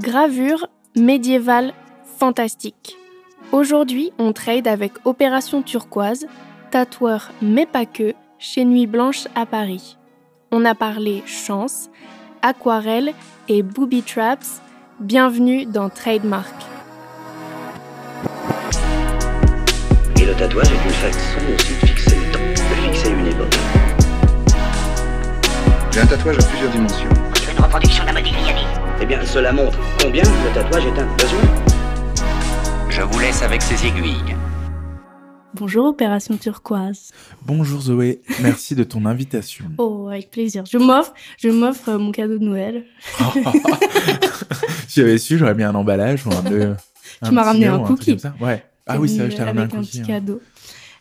Gravure médiévale fantastique. Aujourd'hui, on trade avec Opération Turquoise, tatoueur mais pas que, chez Nuit Blanche à Paris. On a parlé chance, aquarelle et booby traps. Bienvenue dans Trademark. Et le tatouage est une façon aussi de fixer le temps, de fixer une époque. J'ai un tatouage à plusieurs dimensions. C'est une reproduction d'un Modigliani. Eh bien, cela montre combien le tatouage est un besoin. Je vous laisse avec ces aiguilles. Bonjour Opération Turquoise. Bonjour Zoé, merci de ton invitation. Oh, avec plaisir. Je m'offre, je m'offre euh, mon cadeau de Noël. si j'avais su, j'aurais mis un emballage ou un, de, Tu m'as ramené un cookie. Ouais. Ah oui, ça, je t'ai ramené un Avec un cookie. petit hein. cadeau.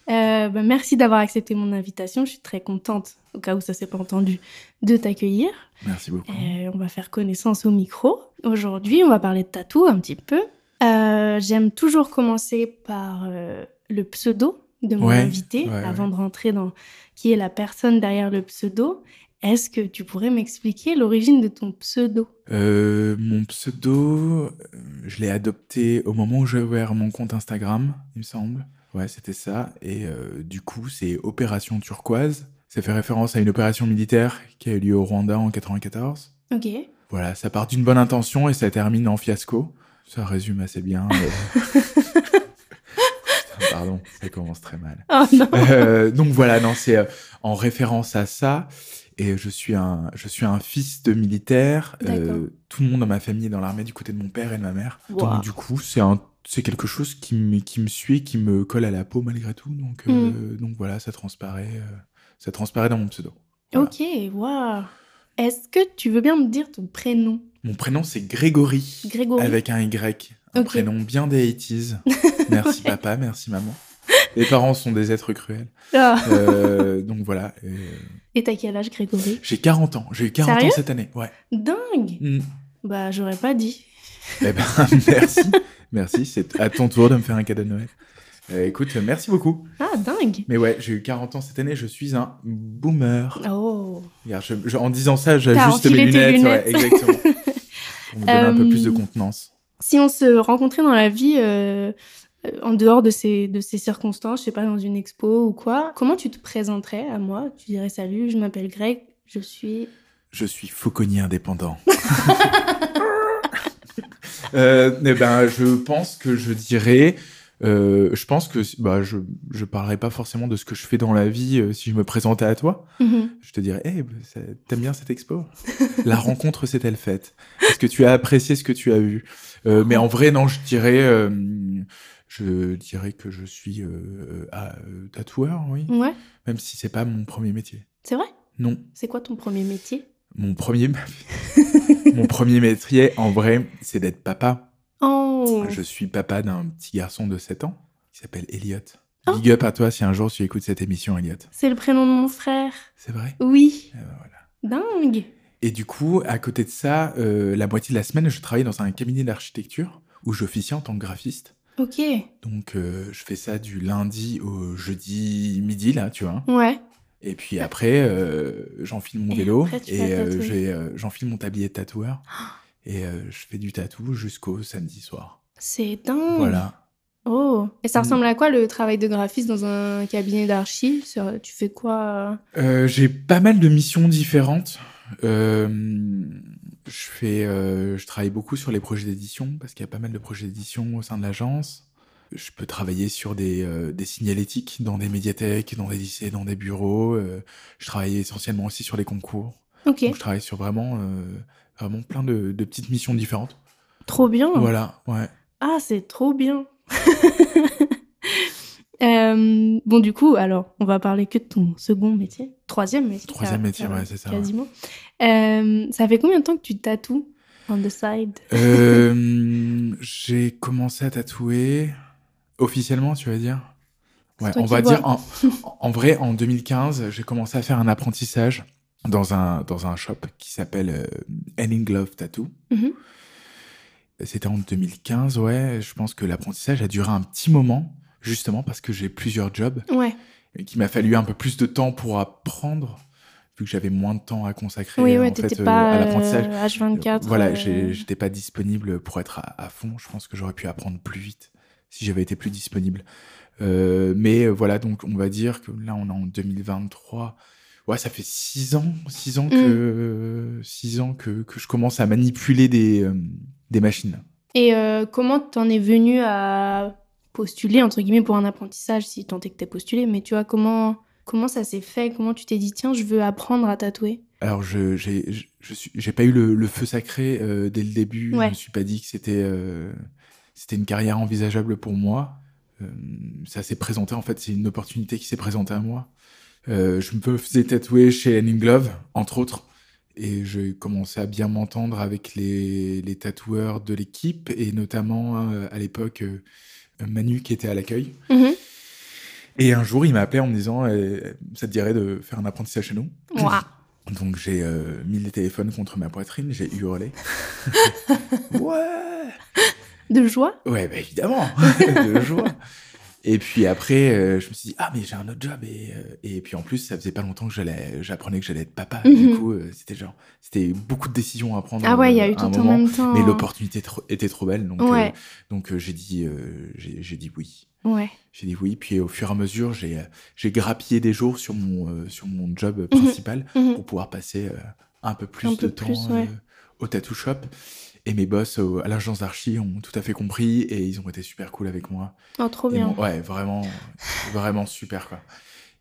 Euh, bah, merci d'avoir accepté mon invitation. Je suis très contente, au cas où ça s'est pas entendu, de t'accueillir. Merci beaucoup. Euh, on va faire connaissance au micro. Aujourd'hui, on va parler de tatou un petit peu. Euh, J'aime toujours commencer par le pseudo de mon Ouais, invité, ouais, avant de rentrer dans qui est la personne derrière le pseudo. Est-ce que tu pourrais m'expliquer l'origine de ton pseudo? Euh, mon pseudo, je l'ai adopté au moment où j'ai ouvert mon compte Instagram, il me semble. Ouais, c'était ça. Et euh, du coup, c'est Opération Turquoise. Ça fait référence à une opération militaire qui a eu lieu au Rwanda en 94. Ok. Voilà, ça part d'une bonne intention et ça termine en fiasco. Ça résume assez bien. euh. Pardon, ça commence très mal. Oh non Euh, donc voilà, non, c'est en référence à ça. Et je suis un, je suis un fils de militaire. Tout le monde dans ma famille est dans l'armée du côté de mon père et de ma mère. Wow. Donc du coup, c'est un, c'est quelque chose qui me, qui me suit, qui me colle à la peau malgré tout. Donc, Mm. euh, donc voilà, ça transparaît, euh, ça transparaît dans mon pseudo. Voilà. Ok, waouh Est-ce que tu veux bien me dire ton prénom? Mon prénom c'est Grégory. Grégory Avec un Y. Un prénom bien des 80s. Merci papa, merci maman. Les parents sont des êtres cruels. Ah. Euh, donc voilà. euh, Et t'as quel âge, Grégory? J'ai 40 ans. J'ai eu 40 Sérieux? ans cette année. Ouais. Dingue Mm. Bah, j'aurais pas dit. Eh ben, merci. Merci. C'est à ton tour de me faire un cadeau de Noël. Euh, écoute, merci beaucoup. Ah, dingue Mais ouais, j'ai eu 40 ans cette année. Je suis un boomer. Oh Regarde, je- je- en disant ça, j'ajuste mes tes lunettes. lunettes. Ouais, exactement. Pour me donner un peu plus de Euh, contenance. Si on se rencontrait dans la vie, euh, en dehors de ces, de ces circonstances, je sais pas, dans une expo ou quoi, comment tu te présenterais à moi? Tu dirais salut, je m'appelle Greg, je suis... Je suis fauconnier indépendant. euh, eh ben, je pense que je dirais. euh, je pense que bah, je je parlerai pas forcément de ce que je fais dans la vie euh, si je me présentais à toi. Mhm. Je te dirais, hey, bah, ça- t'aimes bien cette expo? La rencontre s'est-elle faite? Est-ce que tu as apprécié ce que tu as vu? Euh, Mais en vrai, non, je dirais, je dirais que je suis tatoueur, oui. Ouais, Même si c'est pas mon premier métier. c'est vrai? Non, C'est quoi ton premier métier? Mon premier, mon premier métier, en vrai, c'est d'être papa. Oh Je suis papa d'un petit garçon de 7 ans qui s'appelle Elliot. Oh. Big up à toi si un jour tu écoutes cette émission, Elliot. C'est le prénom de mon frère. C'est vrai? Oui. Euh, voilà. Dingue Et du coup, à côté de ça, euh, la moitié de la semaine, je travaille dans un cabinet d'architecture où j'officie en tant que graphiste. Ok. Donc, euh, je fais ça du lundi au jeudi midi, là, tu vois. Ouais. Et puis après, euh, j'enfile mon Et vélo et euh, euh, j'enfile mon tablier de tatoueur. Et euh, je fais du tatou jusqu'au samedi soir. C'est dingue Voilà. Oh Et ça Mm. ressemble à quoi le travail de graphiste dans un cabinet d'archi Sur- Tu fais quoi? J'ai pas mal de missions différentes. Je fais, je travaille beaucoup sur les projets d'édition parce qu'il y a pas mal de projets d'édition au sein de l'agence. Je peux travailler sur des, euh, des signalétiques dans des médiathèques, dans des lycées, dans des bureaux. Euh, je travaille essentiellement aussi sur les concours. Donc je travaille sur vraiment, euh, vraiment plein de, de petites missions différentes. Trop bien Voilà, ouais. Ah, c'est trop bien bon, du coup, alors, on va parler que de ton second métier. Troisième métier. Troisième métier, ouais, c'est ça. Quasiment. Ça fait combien de temps que tu tatoues on the side? Euh, j'ai commencé à tatouer officiellement, tu vas dire? Ouais, on va vois. dire en, en vrai en 2015, j'ai commencé à faire un apprentissage dans un dans un shop qui s'appelle euh, Henning Glove Tattoo. Mhm. C'était en 2015, ouais. Je pense que l'apprentissage a duré un petit moment, justement parce que j'ai plusieurs jobs Ouais. et qu'il m'a fallu un peu plus de temps pour apprendre vu que j'avais moins de temps à consacrer Oui, ouais, en fait, euh, pas à l'apprentissage. euh, H24. Voilà, euh, j'étais pas disponible pour être à, à fond. Je pense que j'aurais pu apprendre plus vite si j'avais été plus disponible. Euh, mais euh, voilà, donc on va dire que là, on est en 2023. Ouais, ça fait six ans, six ans que, six ans que, que je commence à manipuler des, euh, des machines. Et euh, comment t'en es venu à postuler, entre guillemets, pour un apprentissage, si tant est que t'es postulé, mais tu vois, comment, comment ça s'est fait? Comment tu t'es dit, tiens, je veux apprendre à tatouer? Alors, je j'ai pas eu le, le feu sacré euh, dès le début. Ouais. Je me suis pas dit que c'était euh, c'était une carrière envisageable pour moi. Euh, ça s'est présenté en fait, c'est une opportunité qui s'est présentée à moi. Euh, je me faisais tatouer chez Henning Glove, entre autres, et j'ai commencé à bien m'entendre avec les, les tatoueurs de l'équipe et notamment euh, à l'époque Manu qui était à l'accueil. Mhm. Et un jour, il m'a appelé en me disant euh, Ça te dirait de faire un apprentissage chez nous? Ouah. donc j'ai mis les téléphones contre ma poitrine, j'ai hurlé. ouais De joie Ouais, bah évidemment, de joie. Et puis après, euh, je me suis dit, ah mais j'ai un autre job. Et, euh, et puis en plus, ça faisait pas longtemps que j'allais, j'apprenais que j'allais être papa. Mhm. Du coup, euh, c'était genre, c'était beaucoup de décisions à prendre. Ah ouais, il y a eu tout un en moment. même temps. Mais l'opportunité tro- était trop belle. Donc, Ouais, donc j'ai dit, j'ai dit oui. ouais. J'ai dit oui. Puis au fur et à mesure, j'ai grappillé des jours sur mon, sur mon job principal Mhm. pour pouvoir passer un peu plus Un de peu temps plus, ouais. au tattoo shop. Et mes boss au- à l'agence d'archi ont tout à fait compris et ils ont été super cool avec moi. Oh, trop bien. ouais, vraiment, vraiment super quoi.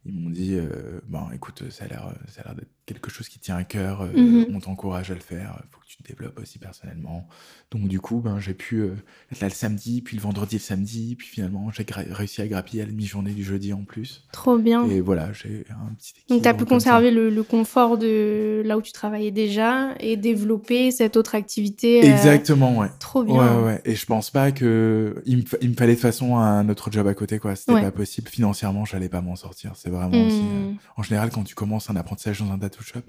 Ils m'ont dit, euh, bon, écoute, ça a l'air, euh, ça a l'air d'être quelque chose qui tient à cœur. euh, Mhm. On t'encourage à le faire. Il faut que tu te développes aussi personnellement. Donc du coup, ben, j'ai pu euh, être là le samedi, puis le vendredi et le samedi, puis finalement, j'ai réussi à grappiller à la demi-journée du jeudi en plus. Trop bien. Et voilà, j'ai un petit. Donc, tu as pu conserver le, le confort de là où tu travaillais déjà et développer cette autre activité. euh, Exactement, ouais. Trop bien. Ouais, ouais. Et je pense pas que il me, fa- il me fallait de toute façon un autre job à côté, quoi. C'était Ouais. pas possible. Financièrement, j'allais pas m'en sortir. C'est vraiment aussi. euh, Hmm. En général, quand tu commences un apprentissage dans un tattoo shop,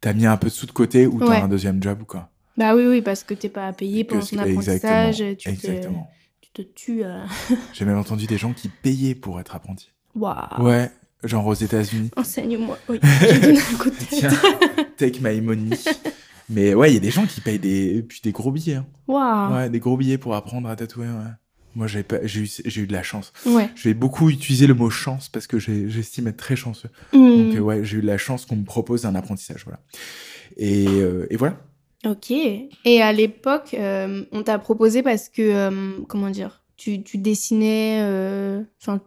t'as mis un peu de sous de côté ou t'as Ouais. un deuxième job ou quoi. Bah oui, oui, parce que t'es pas payé pendant ton apprentissage. Tu te, Exactement. tu te tues. euh. J'ai même entendu des gens qui payaient pour être apprenti. Waouh. Ouais, genre aux États-Unis. Enseigne-moi. Oui, je donne un coup de tête. Tiens, take my money. Mais ouais, il y a des gens qui payent des, puis des gros billets. hein. Waouh. Ouais, des gros billets pour apprendre à tatouer. Ouais. Moi, j'ai j'ai eu, j'ai eu de la chance. Ouais. Vais beaucoup utiliser le mot chance parce que j'ai- j'estime être très chanceux. Hmm. Donc euh, ouais, j'ai eu de la chance qu'on me propose un apprentissage, voilà. Et, euh, et voilà. Ok. Et à l'époque, euh, on t'a proposé parce que, euh, comment dire, tu, tu dessinais. Enfin,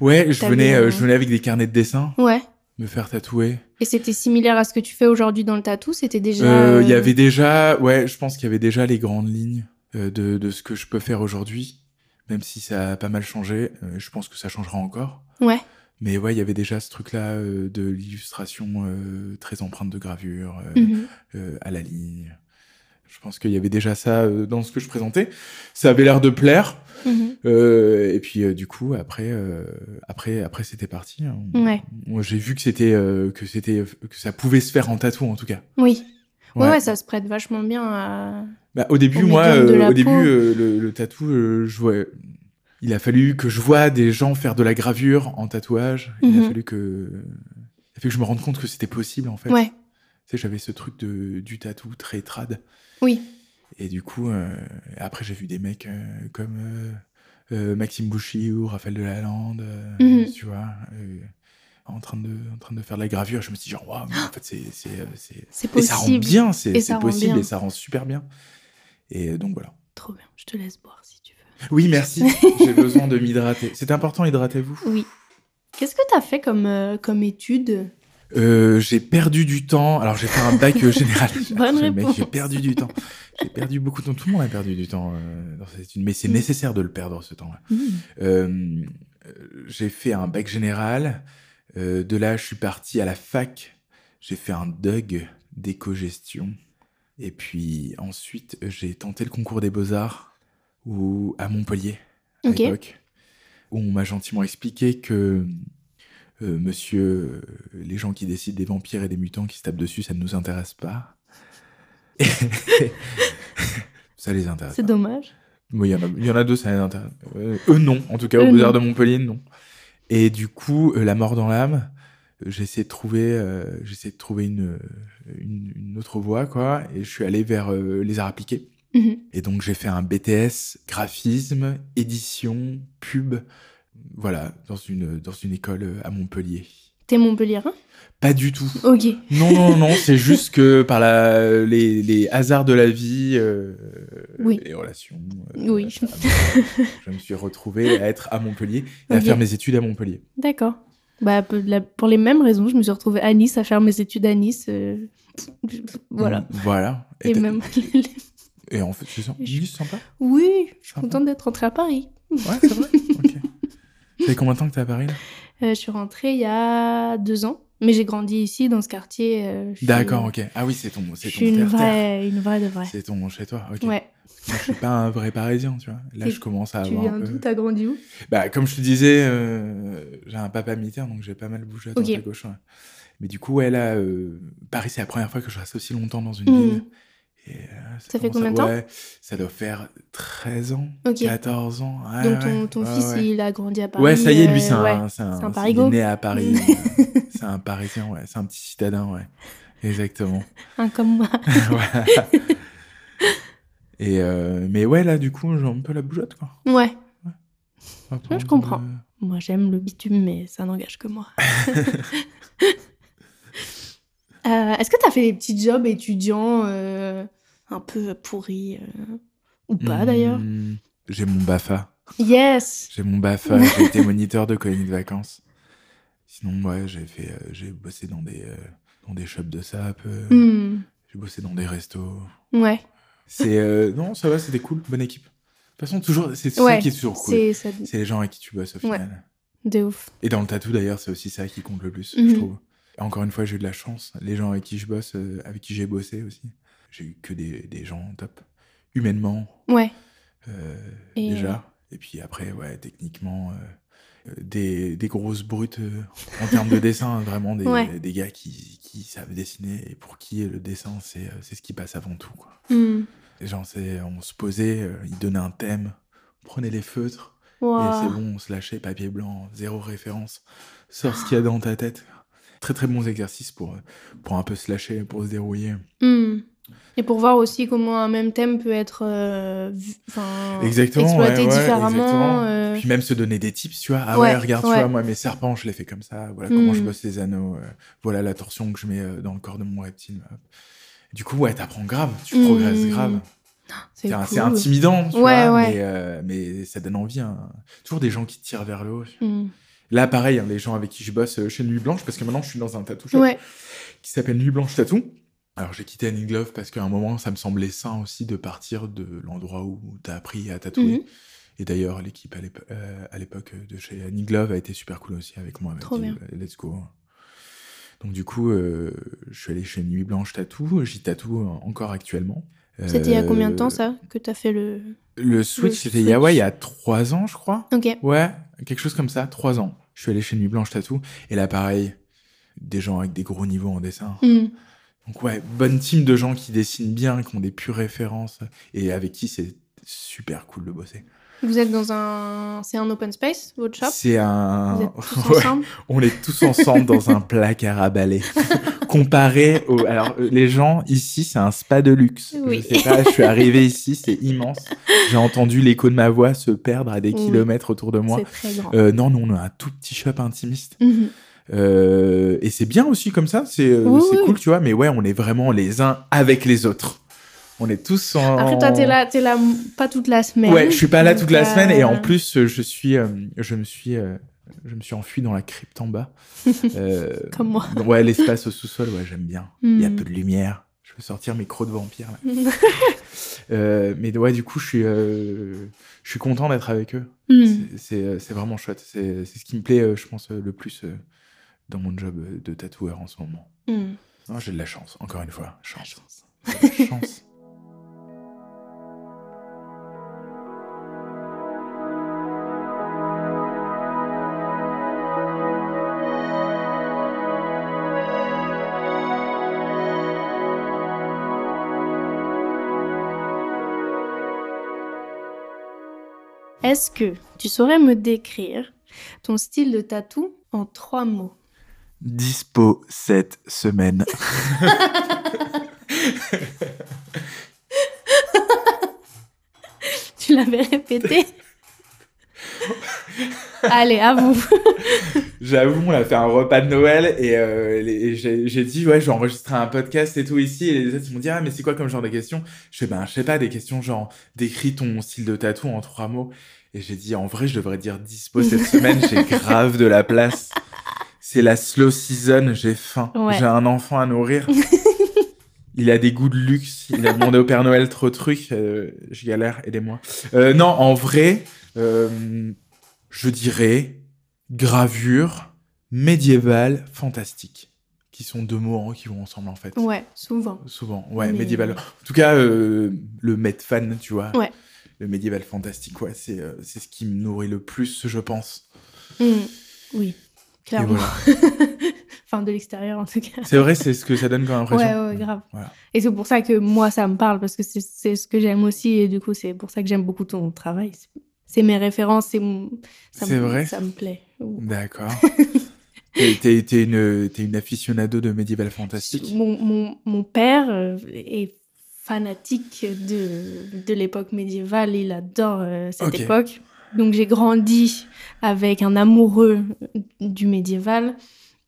Ouais, je venais, je venais avec des carnets de dessin, ouais. me faire tatouer. Et c'était similaire à ce que tu fais aujourd'hui dans le tatou? C'était déjà. Il y avait déjà, ouais, je pense qu'il y avait déjà les grandes lignes de, de ce que je peux faire aujourd'hui, même si ça a pas mal changé. euh, je pense que ça changera encore. Ouais. Mais ouais, il y avait déjà ce truc-là euh, de l'illustration euh, très empreinte de gravure euh, Mhm. à la ligne. Je pense qu'il y avait déjà ça dans ce que je présentais. Ça avait l'air de plaire. Mhm. Et puis du coup après après après c'était parti. hein. Ouais. J'ai vu que c'était que c'était que ça pouvait se faire en tatou en tout cas. Oui. Ouais. Ouais. ouais, ça se prête vachement bien à. Bah, au début moi euh, au début euh, le, le tatou euh, je vois il a fallu que je vois des gens faire de la gravure en tatouage. Il Mhm. a fallu que il a fallu que je me rende compte que c'était possible en fait. Ouais. Tu sais j'avais ce truc de du tatou très trad. Oui. Et du coup, après, j'ai vu des mecs comme Maxime Bouchy ou Raphaël Delalande, euh, Mhm. tu vois, en, train de, en train de faire de la gravure. Je me suis dit, genre, waouh, mais en fait, c'est. c'est, C'est Et ça rend possible. bien, c'est possible bien. et ça rend super bien. Et donc voilà. Trop bien. Je te laisse boire si tu veux. Oui, merci. j'ai besoin de m'hydrater. C'est important, hydratez-vous. Oui. Qu'est-ce que t'as fait comme, euh, comme étude? Euh, j'ai perdu du temps. Alors, j'ai fait un bac euh, général. J'ai perdu du temps. J'ai perdu beaucoup de temps. Tout le monde a perdu du temps euh, dans cette étude, mais c'est Mm. nécessaire de le perdre ce temps-là. Euh, j'ai fait un bac général. De là, je suis parti à la fac. J'ai fait un DUG d'éco-gestion. Et puis ensuite, j'ai tenté le concours des beaux-arts ou à Montpellier à l'époque, où on m'a gentiment expliqué que euh, monsieur, euh, les gens qui décident des vampires et des mutants qui se tapent dessus, ça ne nous intéresse pas. ça les intéresse. C'est dommage. Oui, il y, en a- il y en a deux, ça les intéresse. Euh, eux, non. En tout cas, au Beaux-Arts de. Montpellier, non. Et du coup, euh, La mort dans l'âme, j'essaie de trouver, euh, de trouver une, une, une autre voie, quoi. Et je suis allé vers euh, les arts appliqués. Mhm. Et donc, j'ai fait un BTS graphisme, édition, pub. Voilà, dans une, dans une école euh, à Montpellier. T'es Montpellier, hein Pas du tout. Ok. Non, non, non, c'est juste que par la, les, les hasards de la vie, euh, Oui. les relations, Oui. je me suis retrouvé à être à Montpellier et à faire mes études à Montpellier. D'accord. Bah, pour les mêmes raisons, je me suis retrouvée à Nice à faire mes études à Nice. euh, Voilà. Mm, Voilà. Et même. Et en fait, c'est ça. Je- Juste sympa. oui, je suis Sympa. contente d'être rentrée à Paris. Ouais, c'est vrai. ok. Ça fait combien de temps que t'es à Paris là? Euh, je suis rentrée il y a deux ans, mais j'ai grandi ici dans ce quartier. euh, D'accord, ok. Ah oui, c'est ton, c'est ton suis une vraie, une vraie de vraie. C'est ton chez toi, ok. Ouais. Moi, je suis pas un vrai Parisien, tu vois. Là, je commence à Tu avoir viens un peu... d'où? T'as grandi où? Bah, comme je te disais, euh, j'ai un papa militaire, donc j'ai pas mal bougé à droite Ok. à gauche. ouais. Mais du coup, ouais, là, euh, Paris, c'est la première fois que je reste aussi longtemps dans une Mhm. ville. Et, euh, Ça fait combien à- de temps ouais, Ça doit faire 13 ans, Ok. 14 ans. ouais, Donc ton, ton ouais, fils, il a grandi à Paris. Ouais, ça y est, lui, c'est euh, ouais. un, c'est un, c'est un il est né à Paris. c'est un Parisien, ouais. C'est un petit citadin, ouais. Exactement. Un comme moi. Et euh, mais ouais, là, du coup, j'ai un peu la bougeotte, quoi. Ouais. Je comprends. euh, Moi, j'aime le bitume, mais ça n'engage que moi. Euh, Est-ce que t'as fait des petits jobs étudiants euh, un peu pourris euh, ou pas d'ailleurs hmm, J'ai mon BAFA. Yes. J'ai mon BAFA, j'ai été moniteur de colonie de vacances. Sinon, ouais, j'ai fait, euh, j'ai bossé dans des, euh, dans des shops de sap, euh, Hmm. j'ai bossé dans des restos. Ouais. C'est, euh, non, ça va, c'était cool, bonne équipe. De toute façon, toujours, c'est ça Ouais. qui est toujours cool. C'est ça. Les gens avec qui tu bosses au Ouais. final. De ouf. Et dans le tatou, d'ailleurs, c'est aussi ça qui compte le plus, Mhm. je trouve. Et encore une fois, j'ai eu de la chance. Les gens avec qui je bosse, euh, avec qui j'ai bossé aussi, j'ai eu que des, des gens top. Humainement, Ouais. euh, Et- déjà. Et puis après, ouais, techniquement, euh, euh, des, des grosses brutes euh, en termes de dessin, hein, vraiment des, Ouais. des gars qui, qui savent dessiner et pour qui le dessin, c'est euh, ce qui passe avant tout. Quoi. Hmm. Les gens, on se posait, euh, ils donnaient un thème, on prenait les feutres, et c'est bon, on se lâchait, papier blanc, zéro référence, sors ce qu'il y a dans ta tête. Très très bons exercices pour, euh, pour un peu se lâcher, pour se dérouiller. Hmm. Et pour voir aussi comment un même thème peut être euh, Exactement, exploité ouais, ouais, différemment. exactement. euh, Puis même se donner des tips, tu vois. Ah Ouais, ouais, regarde, tu vois, moi, mes serpents, je les fais comme ça. Voilà comment Mm. je bosse les anneaux. euh, voilà la torsion que je mets dans le corps de mon reptile. Du coup, ouais, t'apprends grave. Tu Mm. progresses grave. c'est cool. intimidant, tu vois. Mais, mais ça donne envie. hein. Toujours des gens qui te tirent vers le haut. Hmm. Là, pareil, hein, les gens avec qui je bosse chez Nuit Blanche, parce que maintenant, je suis dans un tattoo shop qui s'appelle Nuit Blanche Tattoo. Alors, j'ai quitté Annie Glove parce qu'à un moment, ça me semblait sain aussi de partir de l'endroit où t'as appris à tatouer. Mhm. Et d'ailleurs, l'équipe à euh, à l'époque de chez Annie Glove a été super cool aussi avec moi. Trop bien. euh, Let's go. Donc du coup, euh, je suis allé chez Nuit Blanche Tattoo. J'y tatoue encore actuellement. C'était il y a combien de temps ça que t'as fait le. Le switch, Le c'était il ouais, il y a trois ans, je crois. Ok. Ouais, quelque chose comme ça, trois ans. Je suis allé chez Nuit Blanche Tattoo. Et là, pareil, des gens avec des gros niveaux en dessin. Hmm. Donc ouais, bonne team de gens qui dessinent bien, qui ont des pures références et avec qui c'est super cool de bosser. Vous êtes dans un. C'est un open space, votre shop? C'est un... Vous êtes tous Ouais, ensemble? on est tous ensemble dans un placard à balai. Comparé au... Alors, euh, les gens, ici, c'est un spa de luxe. Oui. Je sais pas, je suis arrivé ici, c'est immense. J'ai entendu l'écho de ma voix se perdre à des Oui. kilomètres autour de moi. C'est très grand. Euh, non, non, on a un tout petit shop intimiste. Mhm. Euh, et c'est bien aussi comme ça, c'est euh, Oui, oui. cool, tu vois. Mais ouais, on est vraiment les uns avec les autres. On est tous en... Après, toi, t'es là, t'es là pas toute la semaine. Ouais, je suis pas là toute la euh, semaine et en plus euh, je suis euh, je me suis je me suis enfui dans la crypte en bas. Comme moi. Ouais, l'espace au sous-sol, ouais, j'aime bien. Il y a Hmm. peu de lumière. Je veux sortir mes crocs de vampire là. Euh, mais ouais, du coup, je suis euh, je suis content d'être avec eux. Hmm. C'est- vraiment chouette. C'est c'est ce qui me plaît, euh, je pense, le plus dans mon job euh, de tatoueur en ce moment. Hmm. Non, J'ai de la chance, encore une fois. Chance. chance. chance. Est-ce que tu saurais me décrire ton style de tatou en trois mots? Dispo cette semaine. Tu l'avais répété. Allez, à vous. J'avoue, on a fait un repas de Noël et, euh, les- et j'ai j'ai dit, ouais, je vais enregistrer un podcast et tout ici. Et les autres, ils m'ont dit, ah, mais c'est quoi comme genre de questions? Je fais, ben, je sais pas, des questions genre, décris ton style de tatou en trois mots. Et j'ai dit, en vrai, je devrais dire dispo cette semaine, j'ai grave de la place. C'est la slow season, j'ai faim. Ouais. J'ai un enfant à nourrir. Il a des goûts de luxe. Il a demandé au Père Noël trop de trucs. euh, je galère, aidez-moi. Euh, non, en vrai, euh, je dirais gravure médiévale fantastique. Qui sont deux mots hein, qui vont ensemble en fait. Ouais, souvent. Souvent, ouais, Mais- médiéval. En tout cas, euh, le med fan, tu vois. Ouais. Le médiéval fantastique, ouais, c'est ce qui me nourrit le plus, je pense. Mm. Oui, clairement. voilà. enfin, de l'extérieur en tout cas. C'est vrai, c'est ce que ça donne comme impression. Ouais, ouais, grave. Voilà. Et c'est pour ça que moi, ça me parle, parce que c'est- ce que j'aime aussi, et du coup, c'est pour ça que j'aime beaucoup ton travail. C'est- mes références, c'est vrai Ça me plaît. D'accord. T'es- t'es une, t'es une aficionado de médiéval fantastique. Mon, mon, mon père euh, est fanatique de, de l'époque médiévale, il adore euh, cette époque. Donc j'ai grandi avec un amoureux du médiéval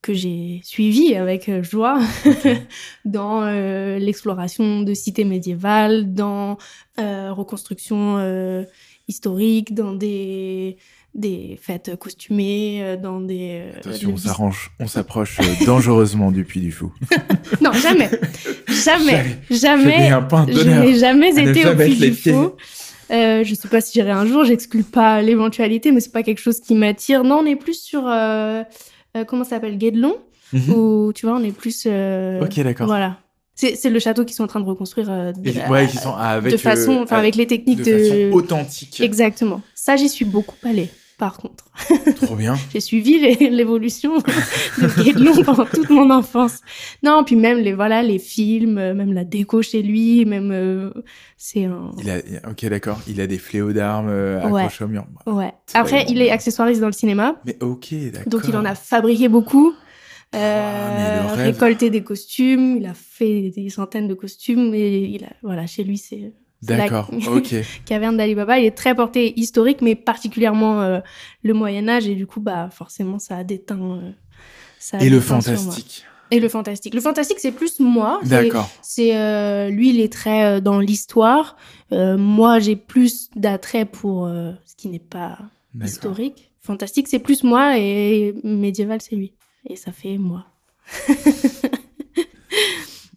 que j'ai suivi avec euh, joie dans euh, l'exploration de cités médiévales, dans euh, reconstruction euh, historique, dans des, des fêtes costumées, euh, dans des... euh, Attention, des on s'arrange, on s'approche dangereusement du Puy du Fou. Non, jamais. Jamais. Jamais. Je n'ai jamais été au Puy du. Fou. Euh, je sais pas si j'irai un jour, j'exclus pas l'éventualité, mais c'est pas quelque chose qui m'attire. Non, on est plus sur euh, euh, comment ça s'appelle Guédelon, Mhm. où tu vois, on est plus. euh, Ok, d'accord. Voilà. C'est c'est le château qu'ils sont en train de reconstruire euh, de, Et- ouais, sont avec, de façon, euh, avec les techniques de de. façon authentique. Exactement. Ça, j'y suis beaucoup allée. Par contre, Trop bien. j'ai suivi l'évolution de Guédelon pendant toute mon enfance. Non, puis même les voilà les films, euh, même la déco chez lui, même euh, c'est un. Il a, ok, d'accord. Il a des fléaux d'armes euh, Ouais. accrochés au mur. Ouais. Après, bon. il est accessoiriste dans le cinéma, Mais ok, d'accord. donc il en a fabriqué beaucoup. Ah, Euh, rêve. récolté des costumes, il a fait des centaines de costumes et il a, voilà, chez lui c'est la D'accord, ok. caverne d'Ali Baba. Il est très porté historique, mais particulièrement euh, le Moyen Âge et du coup bah forcément ça a déteint. euh, ça a Et le fantastique. Et le fantastique. Le fantastique c'est plus moi. D'accord. C'est euh, lui, il est très euh, dans l'histoire. Moi, j'ai plus d'attrait pour ce qui n'est pas historique. Fantastique, c'est plus moi et médiéval, c'est lui. Et ça fait moi.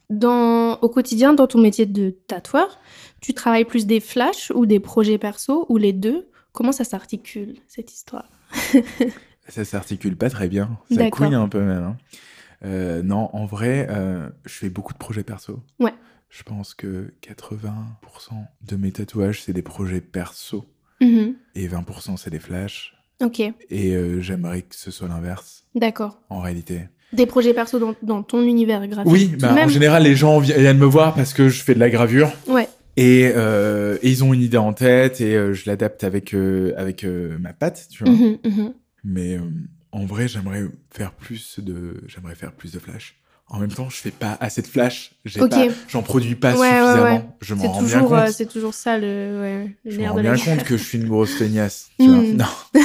dans, au quotidien, dans ton métier de tatoueur, tu travailles plus des flashs ou des projets perso ou les deux? Comment ça s'articule cette histoire? Ça s'articule pas très bien. Ça couine un peu même. hein. Euh, non, en vrai, euh, je fais beaucoup de projets perso. Ouais. Je pense que 80% de mes tatouages, c'est des projets perso. Mhm. Et 20% c'est des flashs. Ok, Et euh, j'aimerais que ce soit l'inverse, d'accord. en réalité. Des projets perso dans, dans ton univers graphique. Oui, bah, même. en général, les gens vi- viennent me voir parce que je fais de la gravure. Ouais. Et, euh, et ils ont une idée en tête et euh, je l'adapte avec, euh, avec euh, ma patte, tu vois. Mhm, mhm. Mais euh, en vrai, j'aimerais faire plus de, j'aimerais faire plus de flash. En même temps, je fais pas assez de flash. J'ai Ok. pas, j'en produis pas Ouais, ouais, suffisamment. ouais. Je m'en rends bien toujours, compte. euh, c'est toujours ça le, ouais, le je nerf me rends bien compte que je suis une grosse feignasse. Tu vois. Mm. Non.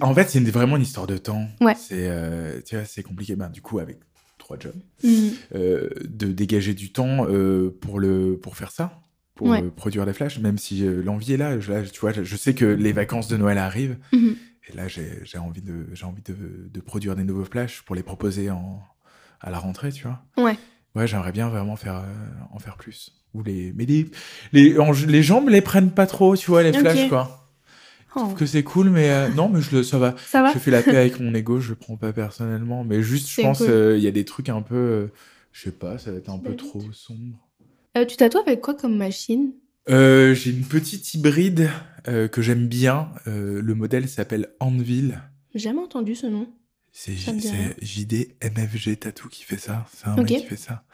En fait, c'est vraiment une histoire de temps. Ouais. C'est, euh, tu vois, c'est compliqué. Ben, du coup, avec trois jobs, Mhm. euh, de dégager du temps euh, pour le, pour faire ça, pour Ouais. euh, produire des flashs. Même si l'envie est là, je, là, tu vois, je sais que les vacances de Noël arrivent. Mhm. Et là, j'ai envie, de, envie de, de produire des nouveaux flashs pour les proposer en, à la rentrée, tu vois. Ouais. Ouais, j'aimerais bien vraiment faire, euh, en faire plus. Ou les, mais les, les, en- les gens me les prennent pas trop, tu vois, les flashs, quoi. Je Oh, trouve que c'est cool, mais euh, non, mais je le, ça va. ça va Je fais la paix avec mon ego, je le prends pas personnellement. Mais juste, je pense, cool. euh, il y a des trucs un peu, euh, je sais pas, ça va être un peu trop sombre. Tu tatoues avec quoi comme machine? J'ai une petite hybride que j'aime bien. Le modèle s'appelle Anvil. J'ai jamais entendu ce nom. C'est Ça me dit c'est rien. JD MFG Tattoo qui fait ça. C'est un Ok. mec qui fait ça.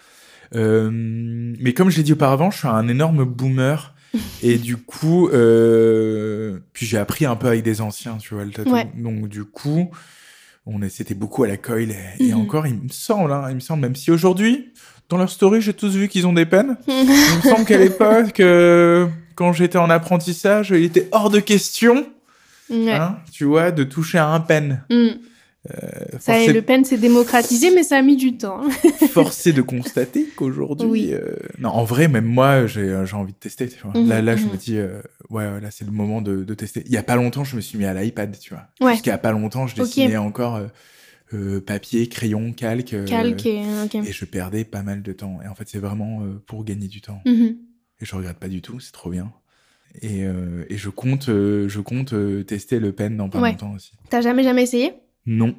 Mais comme je l'ai dit auparavant, je suis un énorme boomer. et du coup, euh, puis j'ai appris un peu avec des anciens, tu vois, le tatou. Ouais. Donc du coup, On c'était beaucoup à la coil. Et, et Mhm. encore, il me semble, hein, il me semble, même si aujourd'hui, dans leur story, j'ai tous vu qu'ils ont des peines. il me semble qu'à l'époque, euh, quand j'étais en apprentissage, il était hors de question, Ouais. hein, tu vois, de toucher à un pen. Mm. Ça, forcé- le pen s'est démocratisé, mais ça a mis du temps. forcé de constater qu'aujourd'hui, Oui. euh, non, en vrai, même moi, j'ai j'ai envie de tester. Tu vois. Mhm, là, là, je mhm. me dis, euh, ouais, ouais, là, c'est le moment de, de tester. Il y a pas longtemps, je me suis mis à l'iPad, tu vois. Ouais. Jusqu'à pas longtemps, je dessinais encore euh, euh, papier, crayon, calque. euh, Calque et... je perdais pas mal de temps. Et en fait, c'est vraiment euh, pour gagner du temps. Mhm. Et je regrette pas du tout, c'est trop bien. Et, euh, et je compte, euh, je compte euh, tester le pen dans pas Ouais. longtemps aussi. T'as jamais, jamais essayé? Non,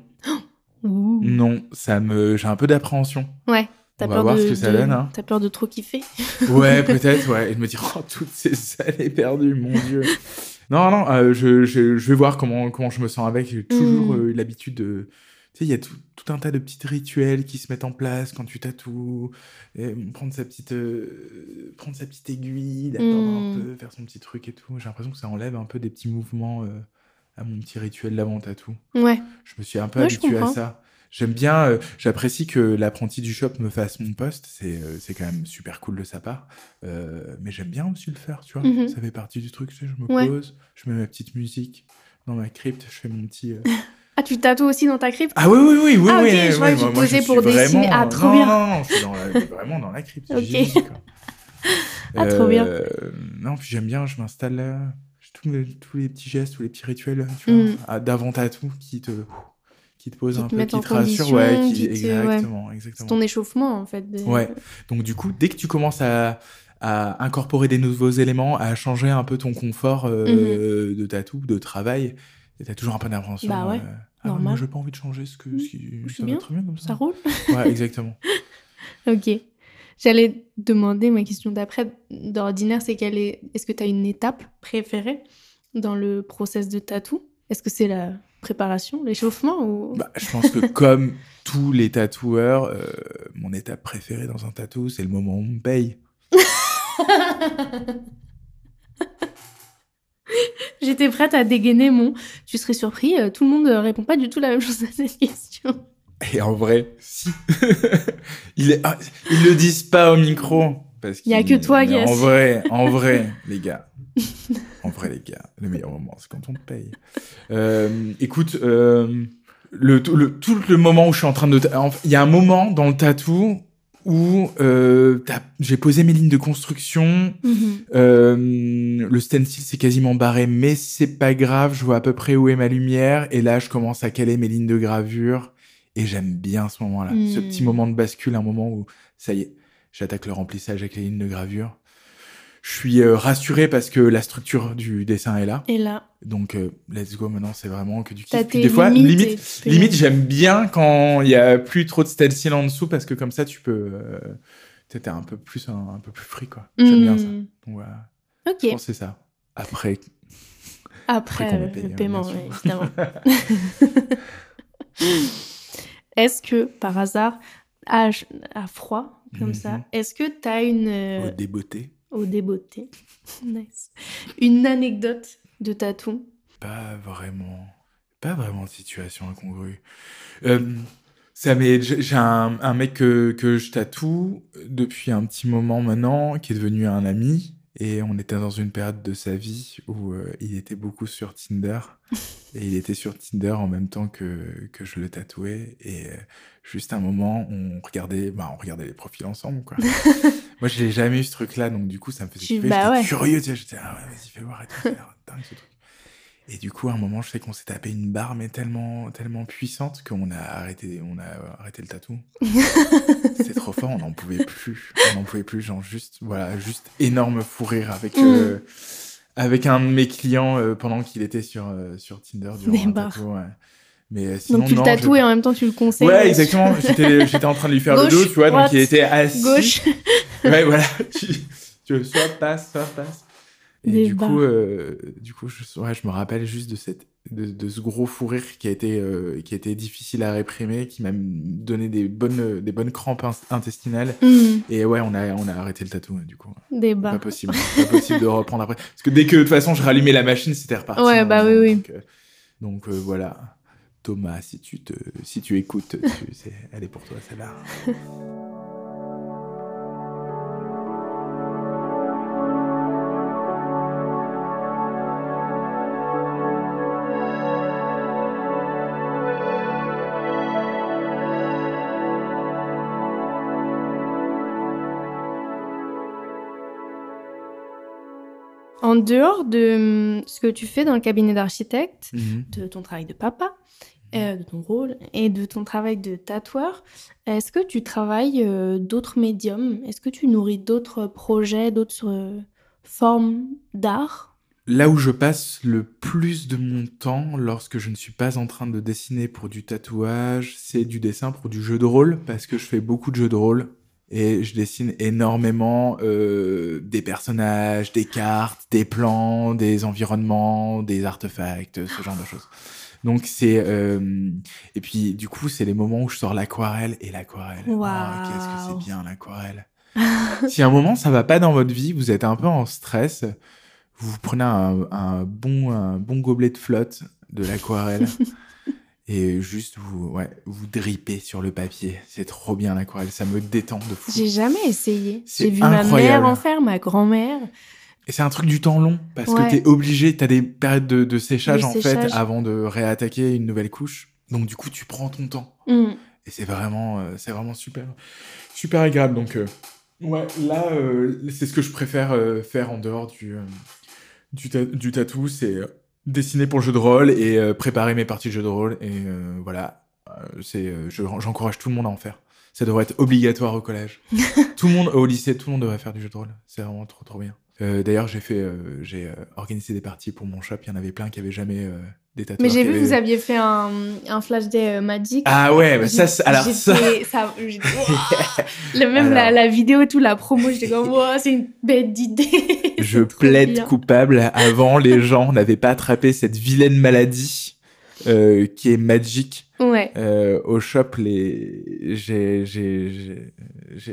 Ouh. non, ça me, j'ai un peu d'appréhension. Ouais. T'as On va peur voir de, ce que ça de- donne, hein. T'as peur de trop kiffer Ouais, peut-être, ouais. Et de me dire, oh, toutes ces années perdues, mon Dieu. Non, non, euh, je, je, je vais voir comment, comment je me sens avec. J'ai toujours Mm. euh, eu l'habitude de. Tu sais, il y a tout, tout un tas de petits rituels qui se mettent en place quand tu tatoues. Et prendre sa petite, euh, prendre sa petite aiguille, d'attendre un Mm. peu, faire son petit truc et tout. J'ai l'impression que ça enlève un peu des petits mouvements euh, à mon petit rituel d'avant tatou. Ouais. Je me suis un peu Ouais, habitué à ça. J'aime bien, euh, j'apprécie que l'apprenti du shop me fasse mon poste. C'est euh, quand même super cool de sa part. Euh, mais j'aime bien aussi le faire, tu vois. Mhm. Ça fait partie du truc. Tu sais, je me Ouais. pose, je mets ma petite musique dans ma crypte, je fais mon petit. euh, Ah, tu tatoues aussi dans ta crypte? Ah oui, oui, oui, oui. Ah, ok, oui, je croyais que tu posais pour dessiner. vraiment- Ah, trop non, bien. Non, non, je suis dans la- vraiment dans la crypte. Ok. quoi. Ah, trop bien. Non, puis j'aime bien, je m'installe Tous les, tous les petits gestes, tous les petits rituels, tu vois, Mm. à- d'avant tatou qui te, qui te posent Qui un peu, qui te condition, Ouais, qui- qui te- ouais. exactement, C'est exactement. ton échauffement, en fait. de- Ouais. Donc du coup, dès que tu commences à, à incorporer des nouveaux éléments, à changer un peu ton confort euh, de tatou, de travail, t'as toujours un peu d'appréhension. Mhm. Bah ouais, euh, ah, moi, j'ai pas envie de changer ce que ce qui, ça va bien, très bien comme ça. Ça roule Ouais, exactement. Ok. J'allais demander ma question d'après. D'ordinaire, c'est quelle est. Est-ce que tu as une étape préférée dans le process de tatou? Est-ce que c'est la préparation, l'échauffement ou... Bah, je pense que comme tous les tatoueurs, euh, mon étape préférée dans un tatou, c'est le moment où on me paye. J'étais prête à dégainer mon. Tu serais surpris, euh, tout le monde euh, répond pas du tout la même chose à cette question. Et en vrai, si. Il est- ah, ils le disent pas au micro. Parce Y a que toi, mais. En vrai, en vrai, les gars. En vrai, les gars. Le meilleur moment, c'est quand on te paye. Euh, écoute, euh, le, tout, le, tout le moment où je suis en train de... Il y a un moment dans le tatou où euh, j'ai posé mes lignes de construction. Euh, le stencil c'est quasiment barré, mais c'est pas grave. Je vois à peu près où est ma lumière. Et là, je commence à caler mes lignes de gravure. Et j'aime bien ce moment-là. Ce petit moment de bascule, un moment où, ça y est, j'attaque le remplissage avec les lignes de gravure. Je suis euh, rassuré parce que la structure du dessin est là. Et là, Donc, euh, let's go maintenant, c'est vraiment que du kiff. Puis des fois, limite, limite j'aime bien quand il y a plus trop de stencil en dessous parce que comme ça, tu peux. Euh, t'es un peu plus un, un peu plus free quoi. J'aime bien ça. Hmm. Donc voilà. Je Ok. pense c'est ça. Après, Après, le paiement, ouais, évidemment. est-ce que, par hasard, à, à froid, comme Mhm. ça, est-ce que tu as une. euh, au débeauté, au débeauté. nice. Une anecdote de tatou. pas vraiment. Pas vraiment de situation incongrue. Euh, ça j'ai j'ai un, un mec que, que je tatoue depuis un petit moment maintenant, qui est devenu un ami. Et on était dans une période de sa vie où euh, il était beaucoup sur Tinder. et il était sur Tinder en même temps que, que je le tatouais. Et euh, juste un moment, on regardait, bah, on regardait les profils ensemble, quoi. Moi, je l'ai jamais eu ce truc-là, donc du coup, ça me faisait bah J'étais ouais. curieux, tu sais. J'étais, ah ouais, vas-y, fais voir et tout. Dingue, ce truc. Et du coup, à un moment, je sais qu'on s'est tapé une barre, mais tellement, tellement puissante qu'on a arrêté, on a arrêté le tatou. C'était trop fort, on n'en pouvait plus. On n'en pouvait plus, genre juste, voilà, juste énorme fou rire avec, Mm. euh, avec un de mes clients euh, pendant qu'il était sur, euh, sur Tinder durant Des un barres. tatou, ouais. Mais sinon, Donc tu le tatoues je- et en même temps tu le conseilles. Ouais, exactement. J'étais, j'étais en train de lui faire Gauche, le dos, tu vois, droite, donc il était assis. Gauche. Ouais, voilà. Tu, tu veux soit passe, soit passe. Et Des du coup, euh, du coup, je, ouais, je me rappelle juste de cette, de, de ce gros fou rire qui a été, euh, qui a été difficile à réprimer, qui m'a donné des bonnes, des bonnes crampes in- intestinales. Hmm, Et ouais, on a, on a arrêté le tatou, du coup. des Pas possible, pas possible de reprendre après. Parce que dès que de toute façon je rallumais la machine, c'était reparti. Ouais, hein, bah oui, oui. Donc, euh, donc, euh, voilà. Thomas, si tu, te, si tu écoutes, tu- c'est- elle est pour toi celle-là. En dehors de hum, ce que tu fais dans le cabinet d'architecte, Mhm. de ton travail de papa, euh, de ton rôle et de ton travail de tatoueur, est-ce que tu travailles euh, d'autres médiums? Est-ce que tu nourris d'autres projets, d'autres euh, formes d'art? Là où je passe le plus de mon temps lorsque je ne suis pas en train de dessiner pour du tatouage, c'est du dessin pour du jeu de rôle, parce que je fais beaucoup de jeux de rôle et je dessine énormément euh, des personnages, des cartes, des plans, des environnements, des artefacts, ce genre de choses. Donc c'est euh, et puis du coup c'est les moments où je sors l'aquarelle et l'aquarelle. Oh, qu'est-ce que c'est bien l'aquarelle. si à un moment ça va pas dans votre vie, vous êtes un peu en stress, vous prenez un, un bon, un bon gobelet de flotte de l'aquarelle et juste vous, ouais, vous dripez sur le papier. C'est trop bien l'aquarelle, ça me détend de fou. J'ai jamais essayé. C'est J'ai vu ma incroyable. mère en faire, ma grand-mère. Et c'est un truc du temps long parce Ouais. que t'es obligé, t'as des périodes de, de séchage en fait avant de réattaquer une nouvelle couche. Donc du coup tu prends ton temps Hum. et c'est vraiment, euh, c'est vraiment super, super agréable. Donc euh, ouais, là euh, c'est ce que je préfère faire en dehors du du, ta- du tatou, c'est dessiner pour le jeu de rôle et euh, préparer mes parties de jeu de rôle et euh, voilà, Euh, c'est, euh, je- j'encourage tout le monde à en faire. Ça devrait être obligatoire au collège. tout le monde au lycée, tout le monde devrait faire du jeu de rôle. C'est vraiment trop trop bien. Euh, D'ailleurs, j'ai fait, euh, j'ai euh, organisé des parties pour mon shop. Il y en avait plein qui avaient jamais des tatouages. Mais j'ai vu que avaient- vous aviez fait un, un flash day Magic. Ah ouais, bah ça, alors ça. Le même la, Alors. la vidéo, tout la promo, j'étais comme, wow, c'est une bête d'idée. Je plaide bien. coupable. Avant, les gens n'avaient pas attrapé cette vilaine maladie qui est magique. Ouais. Euh, au shop, les... j'ai,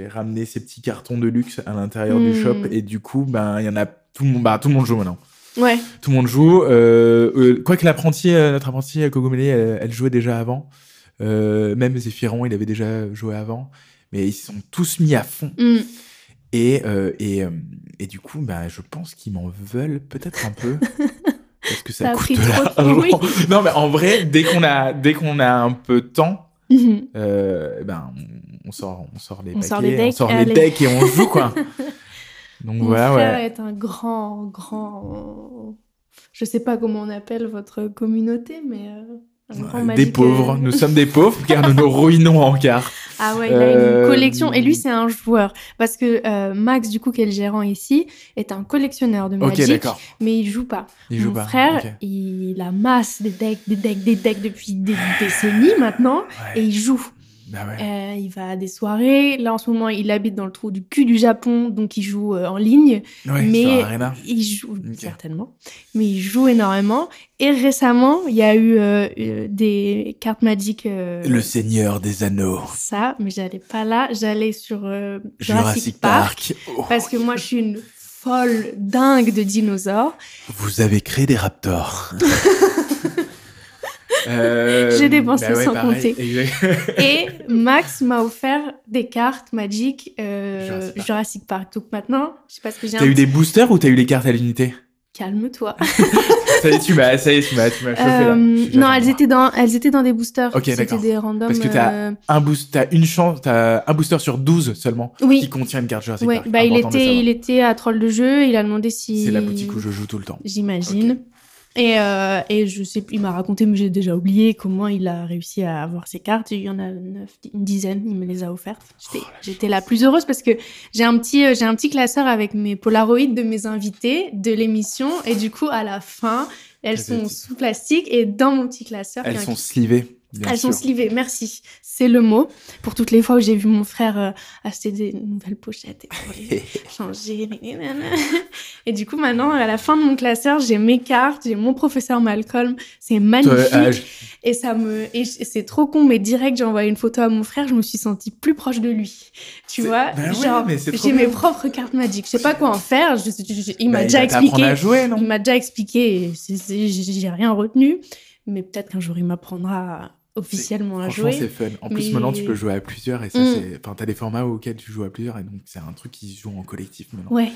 ramené ces petits cartons de luxe à l'intérieur du Mm. shop et du coup, ben, il y en a tout le monde, bah, tout le monde joue maintenant. Ouais. Tout le monde joue. Euh, euh, Quoique l'apprenti, notre apprenti Cogomélé, elle, elle jouait déjà avant. Même Zéphiron, il avait déjà joué avant. Mais ils se sont tous mis à fond. Hum. Et, et, et du coup, bah, je pense qu'ils m'en veulent peut-être un peu. Que ça, Ça coûte de l'argent. temps, Non, mais en vrai, dès qu'on a, dès qu'on a un peu de temps, Mhm. euh, ben, on, on sort, on sort les On paquets, sort les on decks, sort les decks et on joue, quoi. Donc Mon voilà, frère ouais. est un grand, grand. Je sais pas comment on appelle votre communauté, mais euh, Des magique, pauvres. euh, Nous sommes des pauvres car nous nous ruinons en cartes. Ah ouais, il a Euh, une collection. Et lui, c'est un joueur. Parce que euh, Max, du coup, qui est le gérant ici, est un collectionneur de Ok, Magic. d'accord. mais il joue pas. Il joue Mon pas. frère, ok. il amasse des decks, des decks, des decks depuis des décennies maintenant. Ouais. Et il joue. Bah ouais. Euh, il va à des soirées. Là, en ce moment, il habite dans le trou du cul du Japon, donc il joue euh, en ligne. Ouais, mais il joue certainement, mais il joue énormément. Et récemment, il y a eu euh, des cartes Magic. euh, Le Seigneur des Anneaux. Ça, mais j'allais pas là. J'allais sur Jurassic, Jurassic Park, Park. Oh. parce que moi, je suis une folle dingue de dinosaures. Vous avez créé des raptors. Euh, J'ai dépensé bah ouais, sans pareil, compter. Et Max m'a offert des cartes Magic euh, Jurassic Park. Jurassic Park. Donc maintenant, je sais pas ce que j'ai. T'as eu des boosters ou t'as eu les cartes à l'unité? Calme-toi. Ça y est, tu m'as, ça y est, tu m'as, tu m'as chauffé là. Euh, non, elles étaient dans, elles étaient dans des boosters. Ok, C'était d'accord. des randoms. Parce que t'as euh, un boost, une chance, t'as un booster sur 12 seulement Oui. qui contient une carte Jurassic Ouais, Park. bah il était, il était à troll de jeu. Il a demandé si. C'est la boutique où je joue tout le temps. J'imagine. Et, euh, et je sais, il m'a raconté, mais j'ai déjà oublié comment il a réussi à avoir ces cartes. Il y en a neuf, une dizaine, il me les a offertes. J'étais, Oh, j'étais la plus heureuse parce que j'ai un petit, euh, j'ai un petit classeur avec mes polaroïdes de mes invités de l'émission. Et du coup, à la fin, elles sont sous plastique et dans mon petit classeur. Elles sont slivées. Bien elles sûr. sont slivées, merci. C'est le mot. Pour toutes les fois où j'ai vu mon frère euh, acheter des nouvelles pochettes et pour les changer. Et du coup, maintenant, à la fin de mon classeur, j'ai mes cartes, j'ai mon professeur Malcolm. C'est magnifique. Je- Et ça me, et c'est trop con, mais direct, j'ai envoyé une photo à mon frère, je me suis sentie plus proche de lui. Tu vois? Ben Genre, j'ai mes propres cartes magiques. Je sais pas quoi en faire. Je- je- je- il m'a bah, déjà expliqué. à jouer, non? Il m'a déjà expliqué, j'ai rien retenu. Mais peut-être qu'un jour, il m'apprendra officiellement à Franchement, jouer. c'est fun. En plus, maintenant, tu peux jouer à plusieurs et ça, Mm. c'est. Enfin, t'as des formats auxquels tu joues à plusieurs et donc c'est un truc qui se joue en collectif maintenant. Ouais.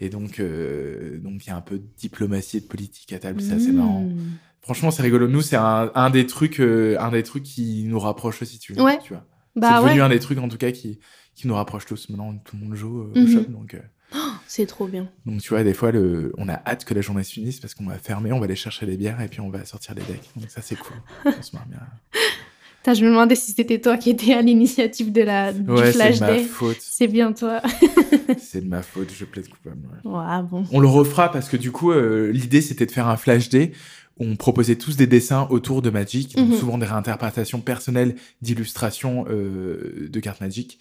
Et donc, euh, donc il y a un peu de diplomatie et de politique à table, ça, c'est marrant. Mm. Franchement, c'est rigolo. Nous, c'est un, un des trucs, euh, un des trucs qui nous rapproche aussi, tu, Ouais. tu vois. Bah c'est devenu ouais, un des trucs, en tout cas, qui, qui nous rapproche tous. Maintenant, tout le monde joue euh, au shop, donc. C'est trop bien. Donc tu vois, des fois, le... on a hâte que la journée se finisse parce qu'on va fermer, on va aller chercher des bières et puis on va sortir des decks. Donc ça, c'est cool. on se marre bien. Putain, je me demandais si c'était toi qui étais à l'initiative de la, du Ouais, Flash ma Day. faute. C'est bien toi. C'est de ma faute, je plaide coupable. ouais. Ouais, bon. On le refera parce que du coup, euh, l'idée c'était de faire un flash day. On proposait tous des dessins autour de Magic, donc Mhm. souvent des réinterprétations personnelles d'illustrations euh, de cartes Magic.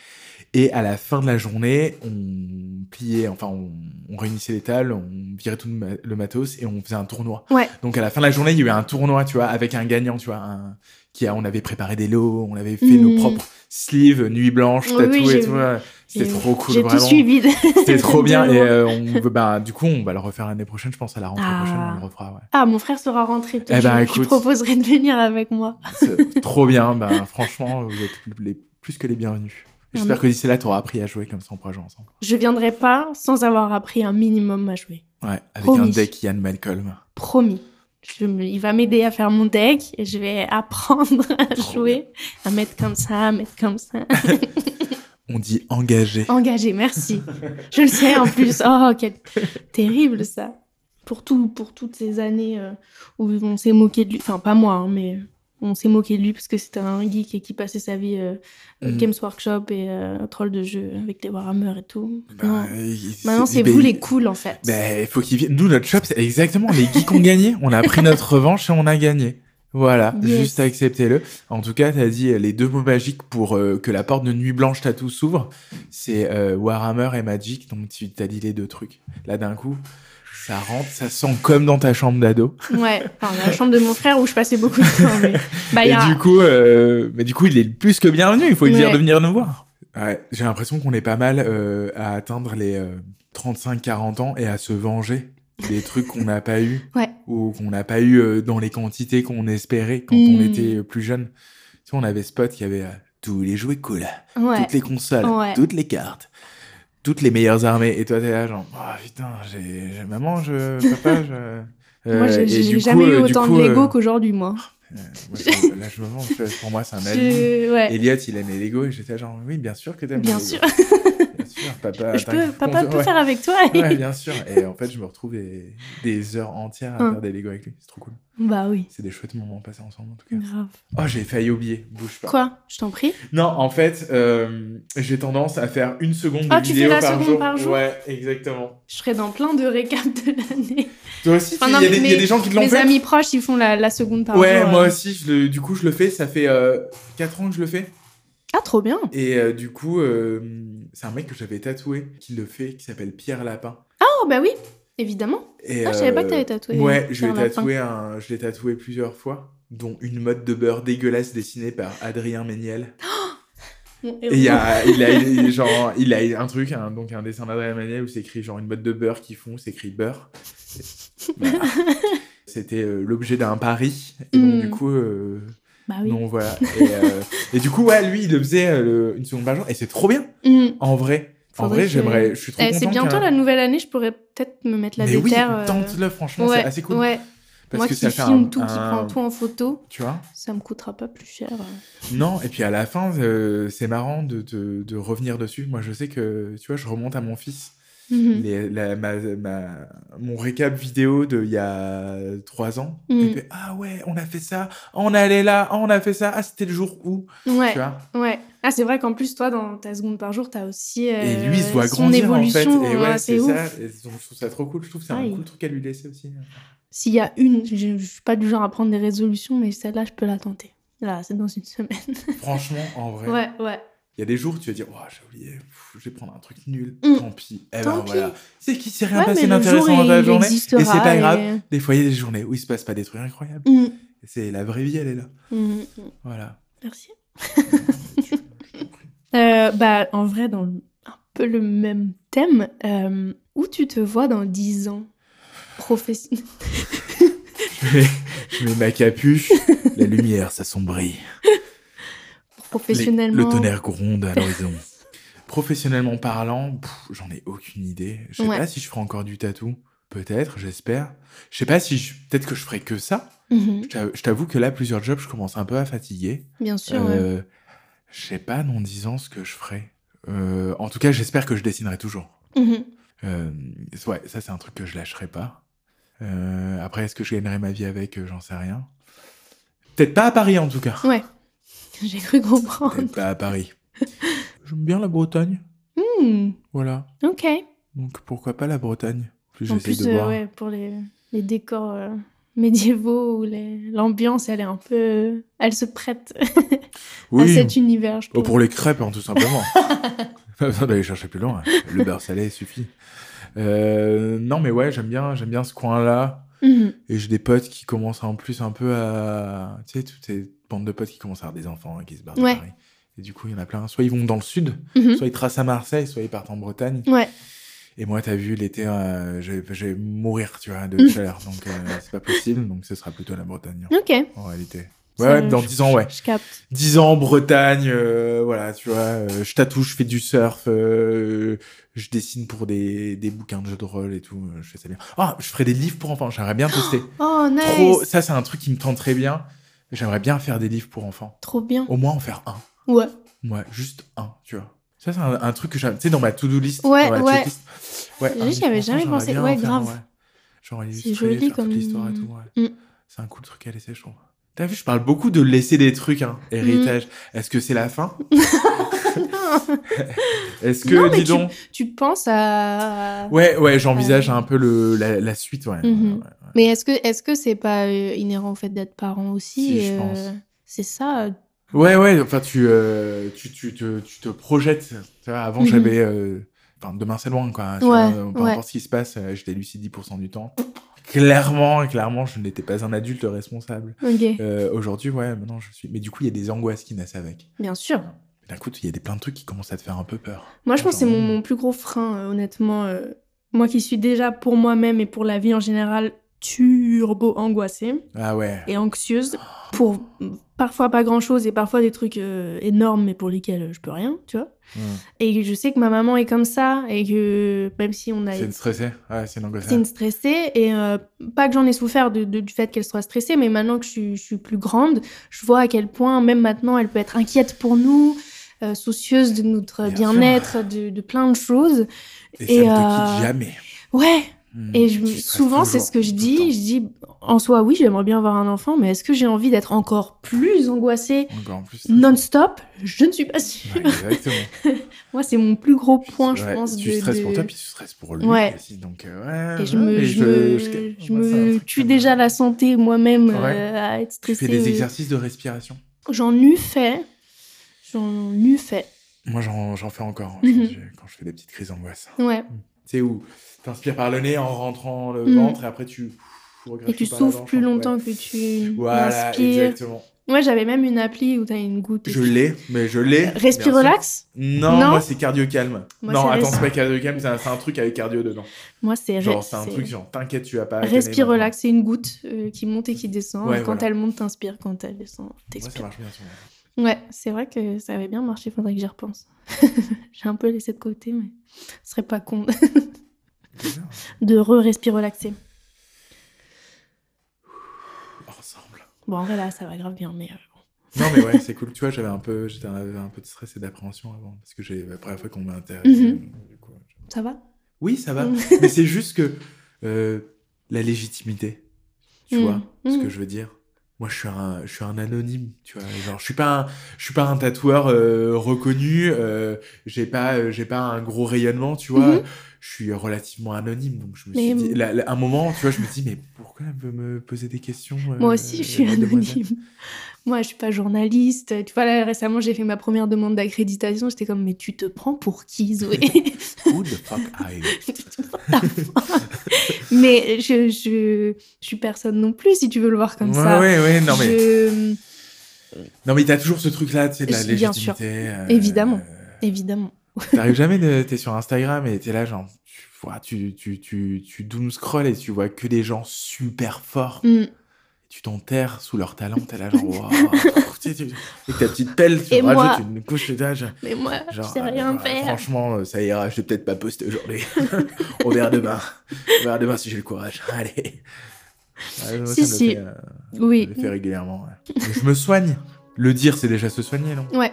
Et à la fin de la journée, on pliait, enfin, on, on réunissait les tables, on virait tout le ma- le matos et on faisait un tournoi. Ouais. Donc à la fin de la journée, il y a eu un tournoi, tu vois, avec un gagnant, tu vois, un- qui a, on avait préparé des lots, on avait fait Mhm. nos propres sleeves, nuit blanche, oui, et j'ai tout. C'était J'ai- trop cool, J'ai vraiment. tout suivi. C'était trop bien. Et euh, on veut, bah, du coup, on va le refaire l'année prochaine, je pense, à la rentrée Ah. prochaine, on le refera. Ouais. Ah, mon frère sera rentré. Eh ben, je, je écoute. proposerai de venir avec moi. Trop bien. Ben, franchement, vous êtes les, plus que les bienvenus. J'espère Ah, que d'ici là, tu auras appris à jouer comme ça, on pourra jouer ensemble. Je viendrai pas sans avoir appris un minimum à jouer. Ouais, avec Promis. un deck Ian Malcolm. Promis. Je me- il va m'aider à faire mon deck et je vais apprendre à Trop jouer, à mettre comme ça, à mettre comme ça. On dit engagé. Engagé, merci. Je le sais en plus. Oh, quel terrible ça. Pour, tout, pour toutes ces années euh, où on s'est moqué de lui. Enfin, pas moi, hein, mais on s'est moqué de lui parce que c'était un geek et qui passait sa vie euh, Mhm. Games Workshop et euh, troll de jeu avec les Warhammer et tout. Il- Maintenant, c'est vous les cools en fait. Il faut qu'ils viennent. Nous, notre shop, c'est exactement les geeks ont gagné. On a pris notre revanche et on a gagné. Voilà, Yes. juste acceptez-le. En tout cas, t'as dit euh, les deux mots magiques pour euh, que la porte de Nuit Blanche Tattoo s'ouvre. C'est Warhammer et Magic. Donc, tu t'as dit les deux trucs. Là, d'un coup, ça rentre, ça sent comme dans ta chambre d'ado. Ouais, enfin, la chambre de mon frère où je passais beaucoup de temps. Mais... Bah, y et a- du coup, euh, mais du coup, il est plus que bienvenu. Il faut lui dire de venir nous voir. Ouais, j'ai l'impression qu'on est pas mal euh, à atteindre les 35-40 ans et à se venger des trucs qu'on n'a pas eu Ouais. ou qu'on n'a pas eu euh, dans les quantités qu'on espérait quand on Mm. était euh, plus jeune. Tu vois, on avait Spot qui avait euh, tous les jouets cool, Ouais. toutes les consoles, Ouais. toutes les cartes, toutes les meilleures armées. Et toi, t'es là, genre, oh putain, j'ai, j'ai- maman, je, papa, je. Moi, Euh, j'ai et j'ai jamais coup, eu euh, autant coup, de Lego euh, qu'aujourd'hui, moi. euh, moi, je- là, je me venge, pour moi, c'est un ami. Je... Ouais. Elliot, il les Lego et j'étais genre, oui, bien sûr que t'aimes Bien. Lego. Sûr, papa. Je peux, papa peut ouais. faire avec toi. Ouais, bien sûr. Et en fait, je me retrouve des, des heures entières à Hum. faire des Lego avec lui. C'est trop cool. Bah oui. C'est des chouettes moments passés ensemble, en tout cas. Grave. Oh, j'ai failli oublier. Bouge pas. Quoi? Je t'en prie. Non, en fait, euh, j'ai tendance à faire une seconde de Ah, tu fais vidéo la par, seconde jour. par jour? Ouais, exactement. Je serai dans plein de récaps de l'année. Toi aussi, Enfin, il y, a des- il y a mais des gens qui te l'ont Mes fait amis proches, ils font la, la seconde par Ouais, jour. moi euh. aussi, je le, du coup, je le fais. Ça fait 4 ans que je le fais. Ah, trop bien. Et euh, du coup, euh, c'est un mec que j'avais tatoué qui le fait, qui s'appelle Pierre Lapin. Oh, bah oui, évidemment. Et, Ah, je savais pas euh, que t'avais tatoué. Ouais, je l'ai tatoué, un, je l'ai tatoué plusieurs fois, dont une mode de beurre dégueulasse dessinée par Adrien Méniel. Et il y a, il a, il- genre, il a un truc, un- donc un dessin d'Adrien Méniel où c'est écrit genre une mode de beurre qu'ils font, c'est écrit beurre. Voilà. C'était euh, l'objet d'un pari. Et donc Mm. du coup, euh, Bah oui. voilà. Et, euh, et du coup, ouais, lui, il le faisait euh, le- une seconde par jour, et c'est trop bien, Hmm. en vrai. En vrai, que- j'aimerais, je suis trop Eh, c'est bientôt la nouvelle année, je pourrais peut-être me mettre la Mais oui, déterre. euh, tente-le, franchement, ouais, c'est assez cool. Ouais, Parce moi que qui ça filme un, tout, qui prend tout en photo, Tu vois ça me coûtera pas plus cher. euh. Non, et puis à la fin, euh, c'est marrant de, de, de revenir dessus. Moi, je sais que, tu vois, je remonte à mon fils. Mhm. Les- la- ma, ma- mon récap vidéo de il y a trois ans. Mhm. ah ouais, on a fait ça, on allé là, ah, on a fait ça, ah c'était le jour où, Ouais, tu vois. ouais. Ah, c'est vrai qu'en plus, toi, dans ta seconde par jour, t'as aussi euh, Et lui, il se voit grandir en fait. Et ouais, ouais, c'est ça. Et je trouve ça trop cool. Je trouve que c'est un Aïe. cool truc à lui laisser aussi. S'il y a une, je, je suis pas du genre à prendre des résolutions, mais celle-là, je peux la tenter. Là, c'est dans une semaine. Franchement, en vrai, Ouais, ouais. Il y a des jours où tu vas dire, oh, j'ai oublié, pff, je vais prendre un truc nul, Mm. tant pis. Eh Tant ben pis. voilà. C'est qui s'est rien Ouais, passé d'intéressant dans ta journée. Et c'est pas grave. Des fois, il y a des journées où il se passe pas des trucs incroyables. Mm. C'est la vraie vie, elle est là. Mm. Voilà. Merci. Euh, bah, en vrai, dans un peu le même thème, euh, où tu te vois dans 10 ans? Professionnel Je je, mets, je mets ma capuche, la lumière s'assombrit. Les- Professionnellement. le tonnerre gronde à l'horizon. Professionnellement parlant, j'en ai aucune idée. Je sais Ouais. pas si je ferai encore du tatou. Peut-être, j'espère. Je sais pas si je... peut-être que je ferai que ça. Mhm, Je t'avoue- je t'avoue que là, plusieurs jobs, je commence un peu à fatiguer. Bien sûr. ouais. Euh, Je sais pas 10 ans ce que je ferai. Euh, en tout cas, j'espère que je dessinerai toujours. Mhm. Euh, ouais, ça c'est un truc que je lâcherai pas. Après, est-ce que je gagnerai ma vie avec J'en sais rien. Peut-être pas à Paris en tout cas. Ouais. J'ai cru comprendre. Pas à Paris. J'aime bien la Bretagne. Hmm, Voilà. Ok. Donc pourquoi pas la Bretagne? Plus En plus, de euh, voir. ouais, pour les, les décors euh, médiévaux où les- l'ambiance, elle est un peu. Elle se prête à cet univers, je Oh, pour les crêpes, hein, tout simplement. Pas besoin d'aller chercher plus loin. Le beurre salé suffit. Euh, non, mais ouais, j'aime bien, j'aime bien ce coin-là. Mhm. Et j'ai des potes qui commencent en plus un peu à. Tu sais, toutes ces bandes de potes qui commencent à avoir des enfants et qui se barrent de Ouais. Paris. Et du coup, il y en a plein. Soit ils vont dans le sud, Mhm. soit ils tracent à Marseille, soit ils partent en Bretagne. Ouais. Et moi, t'as vu, l'été, euh, je vais- je vais mourir, tu vois, de Mhm. chaleur. Donc, euh, c'est pas possible. Donc, ce sera plutôt la Bretagne, Ok. en réalité. Ouais, ouais, dans je- 10 ans, ouais. Je capte. 10 ans en Bretagne, euh, voilà, tu vois, euh, je tatoue, je fais du surf, euh, je dessine pour des, des bouquins de jeux de rôle et tout, je fais ça bien. Ah, je ferai des livres pour enfants, j'aimerais bien tester. Oh, nice. Trop, ça c'est un truc qui me tente très bien. J'aimerais bien faire des livres pour enfants. Trop bien. Au moins en faire un. Ouais. Ouais, juste un, tu vois. Ça c'est un, un truc que j'aime, tu sais, dans ma to-do list, Ouais, dans ma ouais. checklist. Ouais, J'y avais jamais pensé. Ouais, faire, grave. ouais. Genre C'est illustrer, joli faire comme- l'histoire et tout, ouais. Mm. C'est un cool truc à laisser, je trouve. T'as vu, je parle beaucoup de laisser des trucs, hein, Mm. héritage. Est-ce que c'est la fin? Est-ce que, Non, mais dis donc... Tu penses à. Ouais, ouais, j'envisage un peu le, la, la suite, ouais. Mhm. ouais, ouais, ouais. Mais est-ce que est-ce que c'est pas euh, inhérent au fait d'être parent aussi Si, je euh, pense. C'est ça. euh, Ouais, ouais, enfin, tu, euh, tu, tu, te, tu te projettes. Tu vois, avant, Mhm. j'avais. euh, Enfin, demain, c'est loin, quoi. Tu Ouais, peu importe ce qui se passe, euh, j'étais lucide 10% du temps. Clairement, clairement, je n'étais pas un adulte responsable. Euh, Aujourd'hui, ouais, maintenant, je suis. Mais du coup, il y a des angoisses qui naissent avec. Bien sûr. D'un coup, il y a des plein de trucs qui commencent à te faire un peu peur. Moi, je pense que c'est mon, mon plus gros frein, euh, honnêtement. euh, moi qui suis déjà pour moi-même et pour la vie en général turbo angoissée Ah ouais. et anxieuse pour parfois pas grand-chose et parfois des trucs euh, énormes mais pour lesquels euh, je peux rien, tu vois. Hmm. Et je sais que ma maman est comme ça et que même si on a C'est une stressée Ouais, c'est une angoisse. C'est une stressée et euh, pas que j'en ai souffert de, de- du fait qu'elle soit stressée, mais maintenant que je suis, je suis plus grande, je vois à quel point même maintenant elle peut être inquiète pour nous, euh, soucieuse de notre Bien bien-être, de, de plein de choses. Et, Et, ça ne te quitte jamais. Ouais. Et je, Tu stresses souvent c'est ce que je dis. Je dis en soi oui j'aimerais bien avoir un enfant, mais est-ce que j'ai envie d'être encore plus angoissée non-stop? Je ne suis pas sûre. Ouais, exactement. Moi c'est mon plus gros point je Ouais, pense. Tu de- stresses de- pour toi, puis tu stresses pour lui Ouais. aussi. Donc, euh, ouais, Et je me, je me, je- je c'est tue déjà la santé moi-même euh, à être Tu stressée. fais des exercices de respiration? J'en eus fait. J'en eus fait. Moi, j'en fais encore Mhm. aujourd'hui, quand je fais des petites crises d'angoisse. Ouais. Tu sais, où t'inspires par le nez en rentrant le Mhm. ventre, et après tu. Et tu souffles plus ouais. longtemps que tu Voilà, inspires. exactement. Ouais, j'avais même une appli où t'as une goutte. Je l'ai, mais je l'ai. Respire bien sûr. relax Non, Non moi c'est cardio calme. Moi, non, attends, c'est pas cardio calme, c'est un, c'est un truc avec cardio dedans. Moi, c'est Genre, re- c'est un c'est- truc genre, t'inquiète, tu vas pas. Respire relax, c'est une goutte euh, qui monte et qui descend. Ouais, quand voilà. elle monte, t'inspires. Quand elle descend, Moi, ça t'expires. marche bien moi. Ouais, c'est vrai que ça avait bien marché, faudrait que j'y repense. J'ai un peu laissé de côté, mais ce serait pas con. de re-respire relaxer. Ensemble. Bon, en vrai, là, ça va grave bien, mais. euh, Non, mais ouais, c'est cool. Tu vois, j'avais un peu, j'étais un, peu de stress et d'appréhension avant. Parce que j'ai la première fois qu'on m'a intéressé. Mhm. du coup, je- Ça va? Oui, ça va. Mhm. mais c'est juste que euh, la légitimité, tu Mhm. vois ce que je veux dire moi je suis un je suis un anonyme tu vois genre je suis pas un, je suis pas un tatoueur euh, reconnu euh, j'ai pas euh, j'ai pas un gros rayonnement tu vois Mhm. je suis relativement anonyme donc je me Mais- suis dit là, là, un moment tu vois je me dis mais pourquoi elle veut me poser des questions euh, Moi aussi, je suis la demoiselle anonyme. Moi, je suis pas journaliste. Tu vois, là, récemment, j'ai fait ma première demande d'accréditation. J'étais comme, mais tu te prends pour qui, Zoé? Who the fuck are you? Mais je, je, je suis personne non plus, si tu veux le voir comme ouais, ça. ouais ouais non mais Je- non mais t'as toujours ce truc là tu sais de la Bien légitimité sûr. euh, Évidemment. Évidemment. T'arrives jamais de... T'es sur Instagram et t'es là, genre, tu vois, tu, tu, tu, tu doom scroll et tu vois que des gens super forts. Mm. Tu t'enterres sous leur talent, t'es là genre, tu- avec ta petite pelle, tu Et moi rajoutes une couche d'étage. Mais moi, je Genre, sais rien euh, faire. Franchement, euh, ça ira, je vais peut-être pas poster aujourd'hui. On verra demain. On verra demain si j'ai le courage. Allez. Ouais, moi, Si, ça me si. fait, euh, Oui. je le fais régulièrement. ouais. Je me soigne. Le dire, c'est déjà se soigner, non? Ouais.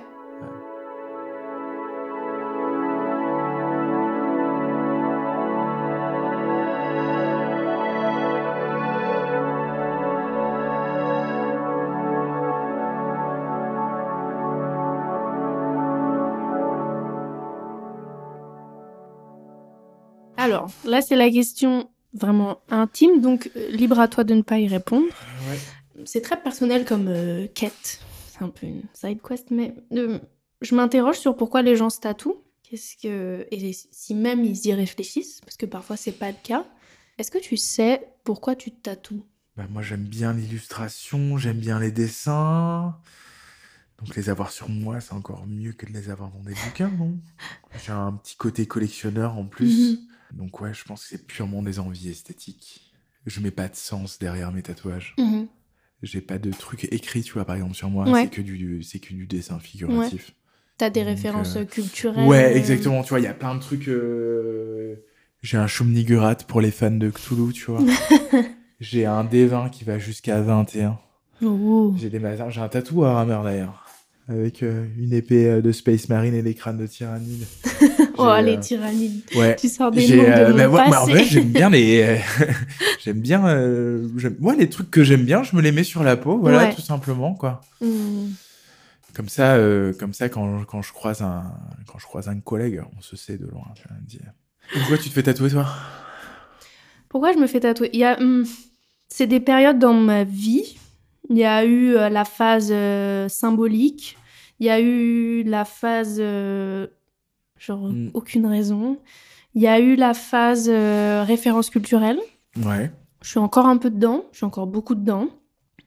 Alors, là, c'est la question vraiment intime, donc euh, libre à toi de ne pas y répondre. Ouais. C'est très personnel comme euh, quête. C'est un peu une side quest, mais euh, je m'interroge sur pourquoi les gens se tatouent. Qu'est-ce que et si même ils y réfléchissent, parce que parfois c'est pas le cas. Est-ce que tu sais pourquoi tu te tatoues? Bah, moi, j'aime bien l'illustration, j'aime bien les dessins. Donc, les avoir sur moi, c'est encore mieux que de les avoir dans des bouquins, non? J'ai un petit côté collectionneur en plus. Mhm. Donc, ouais, je pense que c'est purement des envies esthétiques. Je mets pas de sens derrière mes tatouages. Mhm. J'ai pas de truc écrit, tu vois, par exemple, sur moi. Ouais. C'est que du, que du dessin figuratif. T'as des Donc, références euh, culturelles Ouais, euh, exactement. Tu vois, il y a plein de trucs. euh, J'ai un Shumnigurat pour les fans de Cthulhu, tu vois. J'ai un D20 qui va jusqu'à 21. Ouh. J'ai des. J'ai un tatou à Hammer d'ailleurs. Avec euh, une épée de Space Marine et des crânes de tyrannide. Oh, les euh, tyrannides. Ouais. Tu sors des noms de euh, mon bah, ouais, en vrai, j'aime bien les. euh, j'aime bien. Moi, les trucs que j'aime bien, je me les mets sur la peau, voilà, Ouais. tout simplement, quoi. Hmm. Comme ça, euh, comme ça quand, quand, je croise un, quand je croise un collègue, on se sait de loin. Tu vois, dit, Pourquoi tu te fais tatouer, toi? Pourquoi je me fais tatouer? Il y a, hmm, c'est des périodes dans ma vie. Il y a eu la phase euh, symbolique. Il y a eu la phase euh, genre Mm. aucune raison. Il y a eu la phase euh, référence culturelle. Ouais. Je suis encore un peu dedans. Je suis encore beaucoup dedans.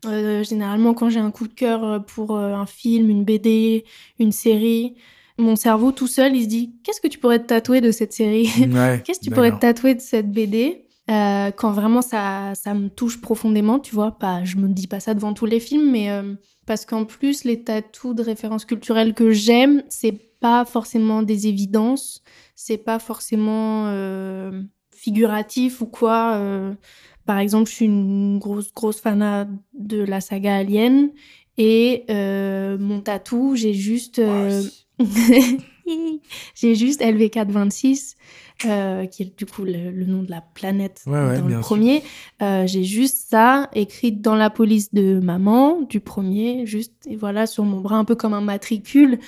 Euh, généralement, quand j'ai un coup de cœur euh, pour euh, un film, une BD, une série, mon cerveau tout seul, il se dit qu'est-ce que tu pourrais te tatouer de cette série? Ouais Qu'est-ce que tu pourrais te tatouer de cette BD Euh, quand vraiment ça, ça me touche profondément, tu vois pas, Je me dis pas ça devant tous les films, mais euh, parce qu'en plus, les tatous de références culturelles que j'aime, c'est pas forcément des évidences, c'est pas forcément euh, figuratif ou quoi. euh. par exemple, je suis une grosse, grosse fanat de la saga Alien. Et euh, mon tatou, j'ai juste j'ai juste LV426, euh, qui est du coup le, le nom de la planète Ouais, ouais, dans le premier. Euh, j'ai juste ça écrit dans la police de maman, du premier, juste, et voilà, sur mon bras, un peu comme un matricule.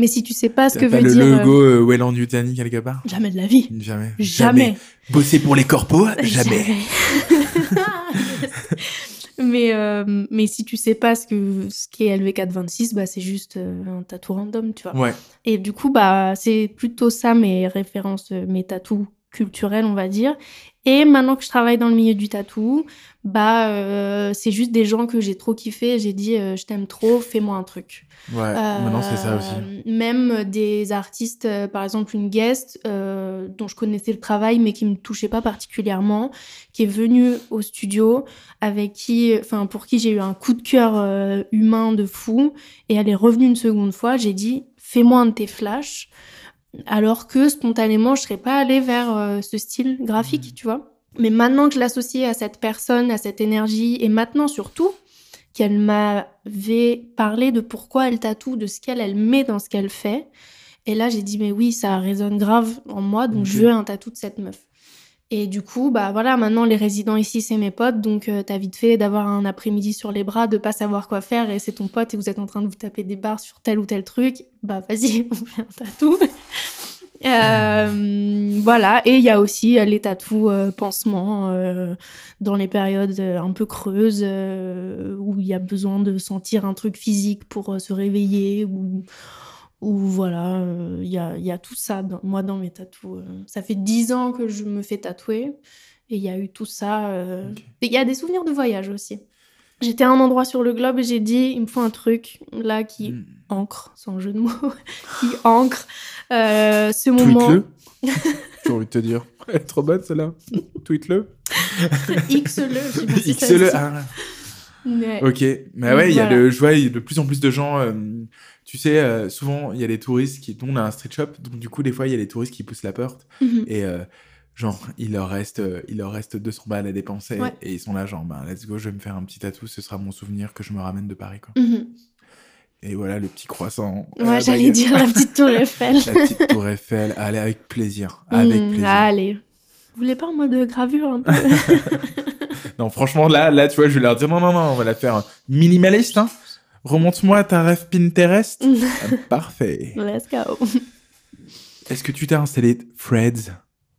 Mais si tu sais pas ce que veut le dire... euh, logo euh, Welland Yutani quelque part Jamais de la vie. Jamais. Jamais. Bosser pour les corpos Jamais. mais, euh, mais si tu sais pas ce que ce qu'est LV426, bah c'est juste euh, un tatou random, tu vois. Ouais. Et du coup, bah, c'est plutôt ça mes références, euh, mes tatous culturels, on va dire. Et maintenant que je travaille dans le milieu du tatou, bah, euh, c'est juste des gens que j'ai trop kiffé. J'ai dit, euh, je t'aime trop, fais-moi un truc. Ouais. Maintenant, c'est ça Euh, aussi. Même des artistes, euh, par exemple une guest euh, dont je connaissais le travail mais qui me touchait pas particulièrement, qui est venue au studio, avec qui, enfin pour qui j'ai eu un coup de cœur euh, humain de fou, et elle est revenue une seconde fois. J'ai dit, fais-moi un de tes flashs, alors que spontanément je serais pas allée vers euh, ce style graphique, tu vois. Mais maintenant que je l'associe à cette personne, à cette énergie, et maintenant surtout qu'elle m'avait parlé de pourquoi elle tatoue, de ce qu'elle elle met dans ce qu'elle fait. Et là, j'ai dit, mais oui, ça résonne grave en moi, donc je veux un tatou de cette meuf. Et du coup, bah voilà, maintenant les résidents ici, c'est mes potes, donc euh, t'as vite fait d'avoir un après-midi sur les bras, de pas savoir quoi faire, et c'est ton pote et vous êtes en train de vous taper des barres sur tel ou tel truc, bah vas-y, on fait un tatou. Euh, voilà, et il y a aussi euh, les tatous euh, pansements dans les périodes un peu creuses où il y a besoin de sentir un truc physique pour se réveiller ou, ou voilà, euh, il y, a, il y a tout ça, dans, moi, dans mes tatous. euh. Ça fait dix ans que je me fais tatouer et il y a eu tout ça. euh. Et Il y a des souvenirs de voyage aussi. J'étais à un endroit sur le globe et j'ai dit, il me faut un truc là qui Mm. ancre, sans jeu de mots, qui ancre euh, ce moment. Tweet-le. J'ai envie de te dire. Elle est trop bonne, celle-là. Tweet-le. X-le. X-le. Ouais. Ok, mais ouais, il y a de, je vois il y a de plus en plus de gens. euh, tu sais, euh, souvent il y a des touristes qui, on a un street shop, donc du coup des fois il y a des touristes qui poussent la porte Mhm. et euh, genre il leur reste, il leur reste 200 balles à dépenser Ouais. et ils sont là genre ben let's go, je vais me faire un petit tatou, ce sera mon souvenir que je me ramène de Paris quoi. Mhm. Et voilà le petit croissant. Ouais, j'allais dire la petite tour Eiffel. la petite tour Eiffel, allez avec plaisir, avec Mhm, plaisir. Allez. Vous voulez pas en mode gravure un peu? Non franchement là, là tu vois, je vais leur dire non non non, on va la faire minimaliste hein. Remonte-moi ta rêve Pinterest. Ah, Parfait. Let's go. Est-ce que tu t'es installé Threads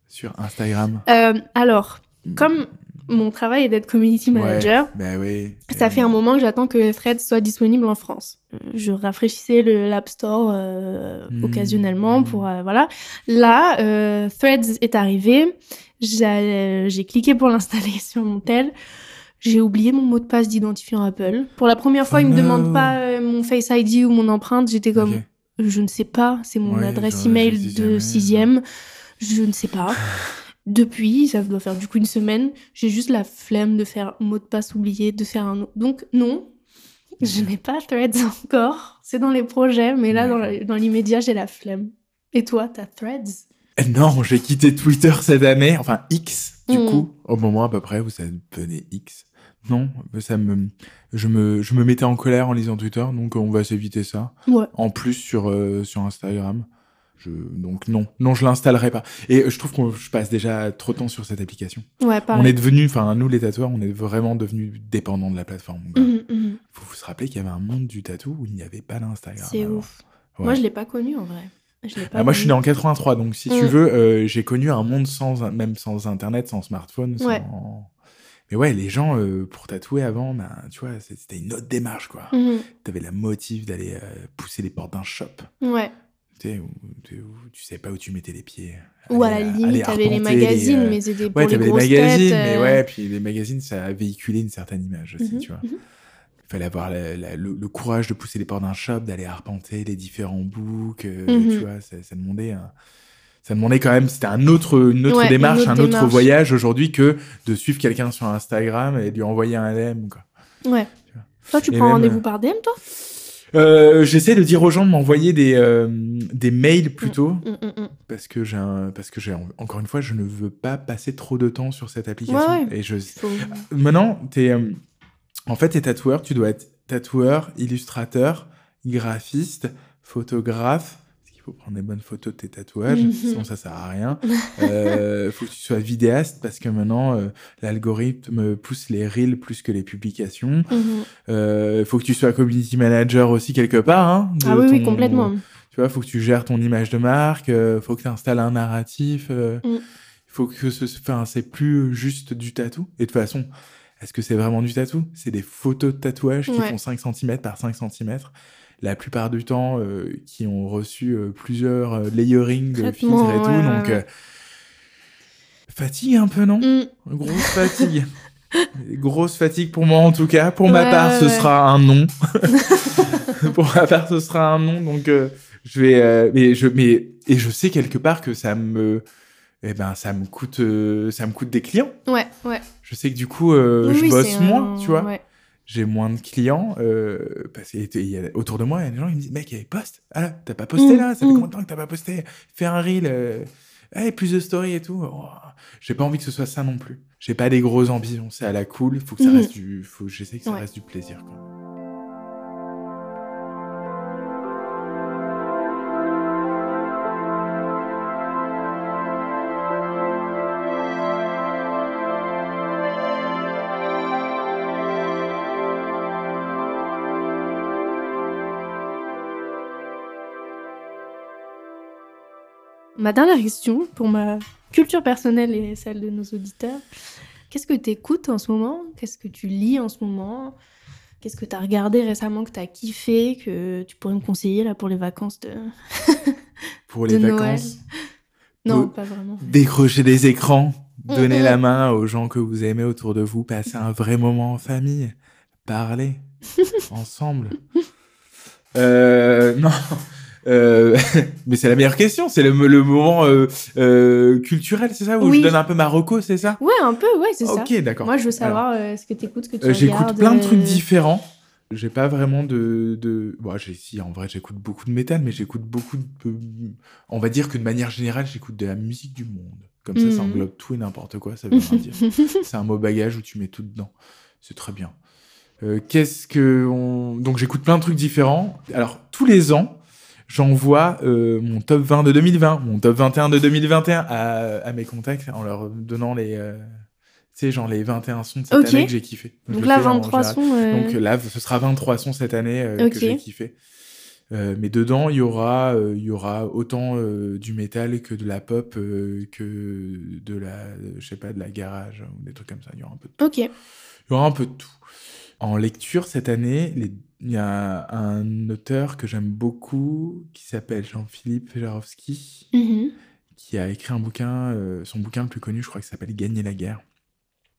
sur Instagram? Euh, alors, comme mon travail est d'être community manager, Bah oui. ça fait un moment que j'attends que Threads soit disponible en France. Je rafraîchissais le l'App Store euh, Hmm. occasionnellement pour euh, voilà. Là, Threads est arrivé. J'ai j'ai cliqué pour l'installer sur mon tel. J'ai oublié mon mot de passe d'identifiant Apple. Pour la première fois, Oh ils me no. demandent pas euh, mon Face ID ou mon empreinte. J'étais comme, je ne sais pas. C'est mon Ouais, adresse email de sixième. Je ne sais pas. Depuis, ça doit faire du coup une semaine, j'ai juste la flemme de faire mot de passe oublié, de faire un. Donc non, je n'ai pas Threads encore. C'est dans les projets, mais là, dans l'immédiat, j'ai la flemme. Et toi, t'as Threads? Non, j'ai quitté Twitter cette année, enfin X, du Mm. coup, au moment à peu près où ça devenait X. Non, ça me, je me, je me mettais en colère en lisant Twitter, donc on va s'éviter ça. Ouais. En plus sur, euh, sur Instagram. Je, donc non, non, je l'installerai pas. Et je trouve que je passe déjà trop de temps sur cette application. Ouais, pareil. On est devenu, enfin nous les tatoueurs, on est vraiment devenus dépendants de la plateforme. Faut vous se rappeler qu'il y avait un monde du tatou où il n'y avait pas d'Instagram. C'est ouf. Ouais. Moi, je l'ai pas connu en vrai. Je l'ai pas Ah, moi, je suis né en 83, donc si tu Mm. veux, euh, j'ai connu un monde sans, même sans Internet, sans smartphone. Sans... Ouais. Mais ouais, les gens, euh, pour tatouer avant, ben, tu vois, c'était une autre démarche, quoi. Mhm. T'avais la motive d'aller euh, pousser les portes d'un shop, Ouais. tu sais, où, tu- où tu savais pas où tu mettais les pieds. Ou à la limite, t'avais les magazines, euh, mais c'était pour Ouais, les t'avais les grosses magazines, têtes. mais euh, ouais, puis les magazines, ça a véhiculé une certaine image aussi, mhm, tu vois. Il fallait avoir la- la- le, le courage de pousser les portes d'un shop, d'aller arpenter les différents books, euh, Mhm. tu vois, ça, ça demandait un- ça demandait quand même, c'était un autre, une autre Ouais, une démarche, autre un autre voyage aujourd'hui que de suivre quelqu'un sur Instagram et de lui envoyer un DM, quoi. Ouais. Toi, tu Et prends rendez-vous euh, par DM, toi? Euh, J'essaie de dire aux gens de m'envoyer des, euh, des mails plutôt, Mm, mm, mm. parce que j'ai parce que j'ai, encore une fois, je ne veux pas passer trop de temps sur cette application. Ouais, ouais. Et je, Faut- Maintenant, t'es, en fait, t'es tatoueur, tu dois être tatoueur, illustrateur, graphiste, photographe. Faut prendre des bonnes photos de tes tatouages, Mhm. sinon ça sert à rien. Euh, faut que tu sois vidéaste parce que maintenant, euh, l'algorithme pousse les reels plus que les publications. Mhm. Euh, faut que tu sois community manager aussi quelque part. Hein, Ah oui, complètement. Tu vois, faut que tu gères ton image de marque, euh, faut que tu installes un narratif. euh, Mm. faut que ce, enfin, c'est plus juste du tatou. Et de toute façon, est-ce que c'est vraiment du tatou? C'est des photos de tatouage qui Ouais. font 5 cm par 5 cm. La plupart du temps, euh, qui ont reçu euh, plusieurs euh, layering de filtres et tout. ouais, donc, fatigue un peu, non? Mm. Grosse fatigue. Grosse fatigue pour moi en tout cas. Pour ma part, ce sera un non. pour ma part, ce sera un non. Donc, je vais. mais je, mais et je sais quelque part que ça me, eh ben, ça me coûte, ça me coûte des clients. Ouais, ouais. Je sais que du coup, euh, Oui, je oui, bosse moins, un- tu vois. ouais. J'ai moins de clients euh, parce autour de moi, il y a des gens qui me disent, mec, poste. Ah là, t'as pas posté Mm, là? Ça fait mm. combien de temps que t'as pas posté? Fais un reel. euh, eh, plus de stories et tout. Oh, J'ai pas envie que ce soit ça non plus. J'ai pas des grosses ambitions. C'est à la cool. Faut que ça Mhm. reste du. Faut, j'essaie que ça Ouais. reste du plaisir. Ma dernière question, pour ma culture personnelle et celle de nos auditeurs, qu'est-ce que tu écoutes en ce moment? Qu'est-ce que tu lis en ce moment? Qu'est-ce que tu as regardé récemment que tu as kiffé, que tu pourrais me conseiller là pour les vacances de... Pour les De vacances, Non, Euh, pas vraiment. décrocher des écrans, donner la main aux gens que vous aimez autour de vous, passer un vrai moment en famille, parler ensemble. Euh, non, Euh, mais c'est la meilleure question. C'est le, le moment euh, euh, culturel, c'est ça Où Oui. je donne un peu ma reco, c'est ça? Ouais, un peu, ouais, c'est ça. Ok, d'accord. Moi, je veux savoir ce que t'écoutes, ce que tu J'écoute plein de trucs différents. J'ai pas vraiment de, de... Bon, j'ai si en vrai j'écoute beaucoup de métal, mais j'écoute beaucoup de, on va dire que de manière générale j'écoute de la musique du monde. Comme ça, ça Mhm. englobe tout et n'importe quoi. Ça veut rien dire. C'est un mot bagage où tu mets tout dedans. C'est très bien. Euh, Qu'est-ce que on... donc j'écoute plein de trucs différents. Alors tous les ans, j'envoie euh, mon top 20 de 2020, mon top 21 de 2021 à, à mes contacts en leur donnant les, euh, tu sais, genre les 21 sons de cette année que j'ai kiffé. Donc là, fais en 23 général. sons. euh, Donc là, ce sera 23 sons cette année euh, que j'ai kiffé. Euh, mais dedans, il y aura, euh, il y aura autant euh, du métal que de la pop, euh, que de la, je sais pas, de la garage ou des trucs comme ça. Il y aura un peu de tout. Ok. Il y aura un peu de tout. En lecture cette année, les- il y a un auteur que j'aime beaucoup qui s'appelle Jean-Philippe Jarowski, Mhm. qui a écrit un bouquin, euh, son bouquin le plus connu, je crois, qui s'appelle Gagner la guerre.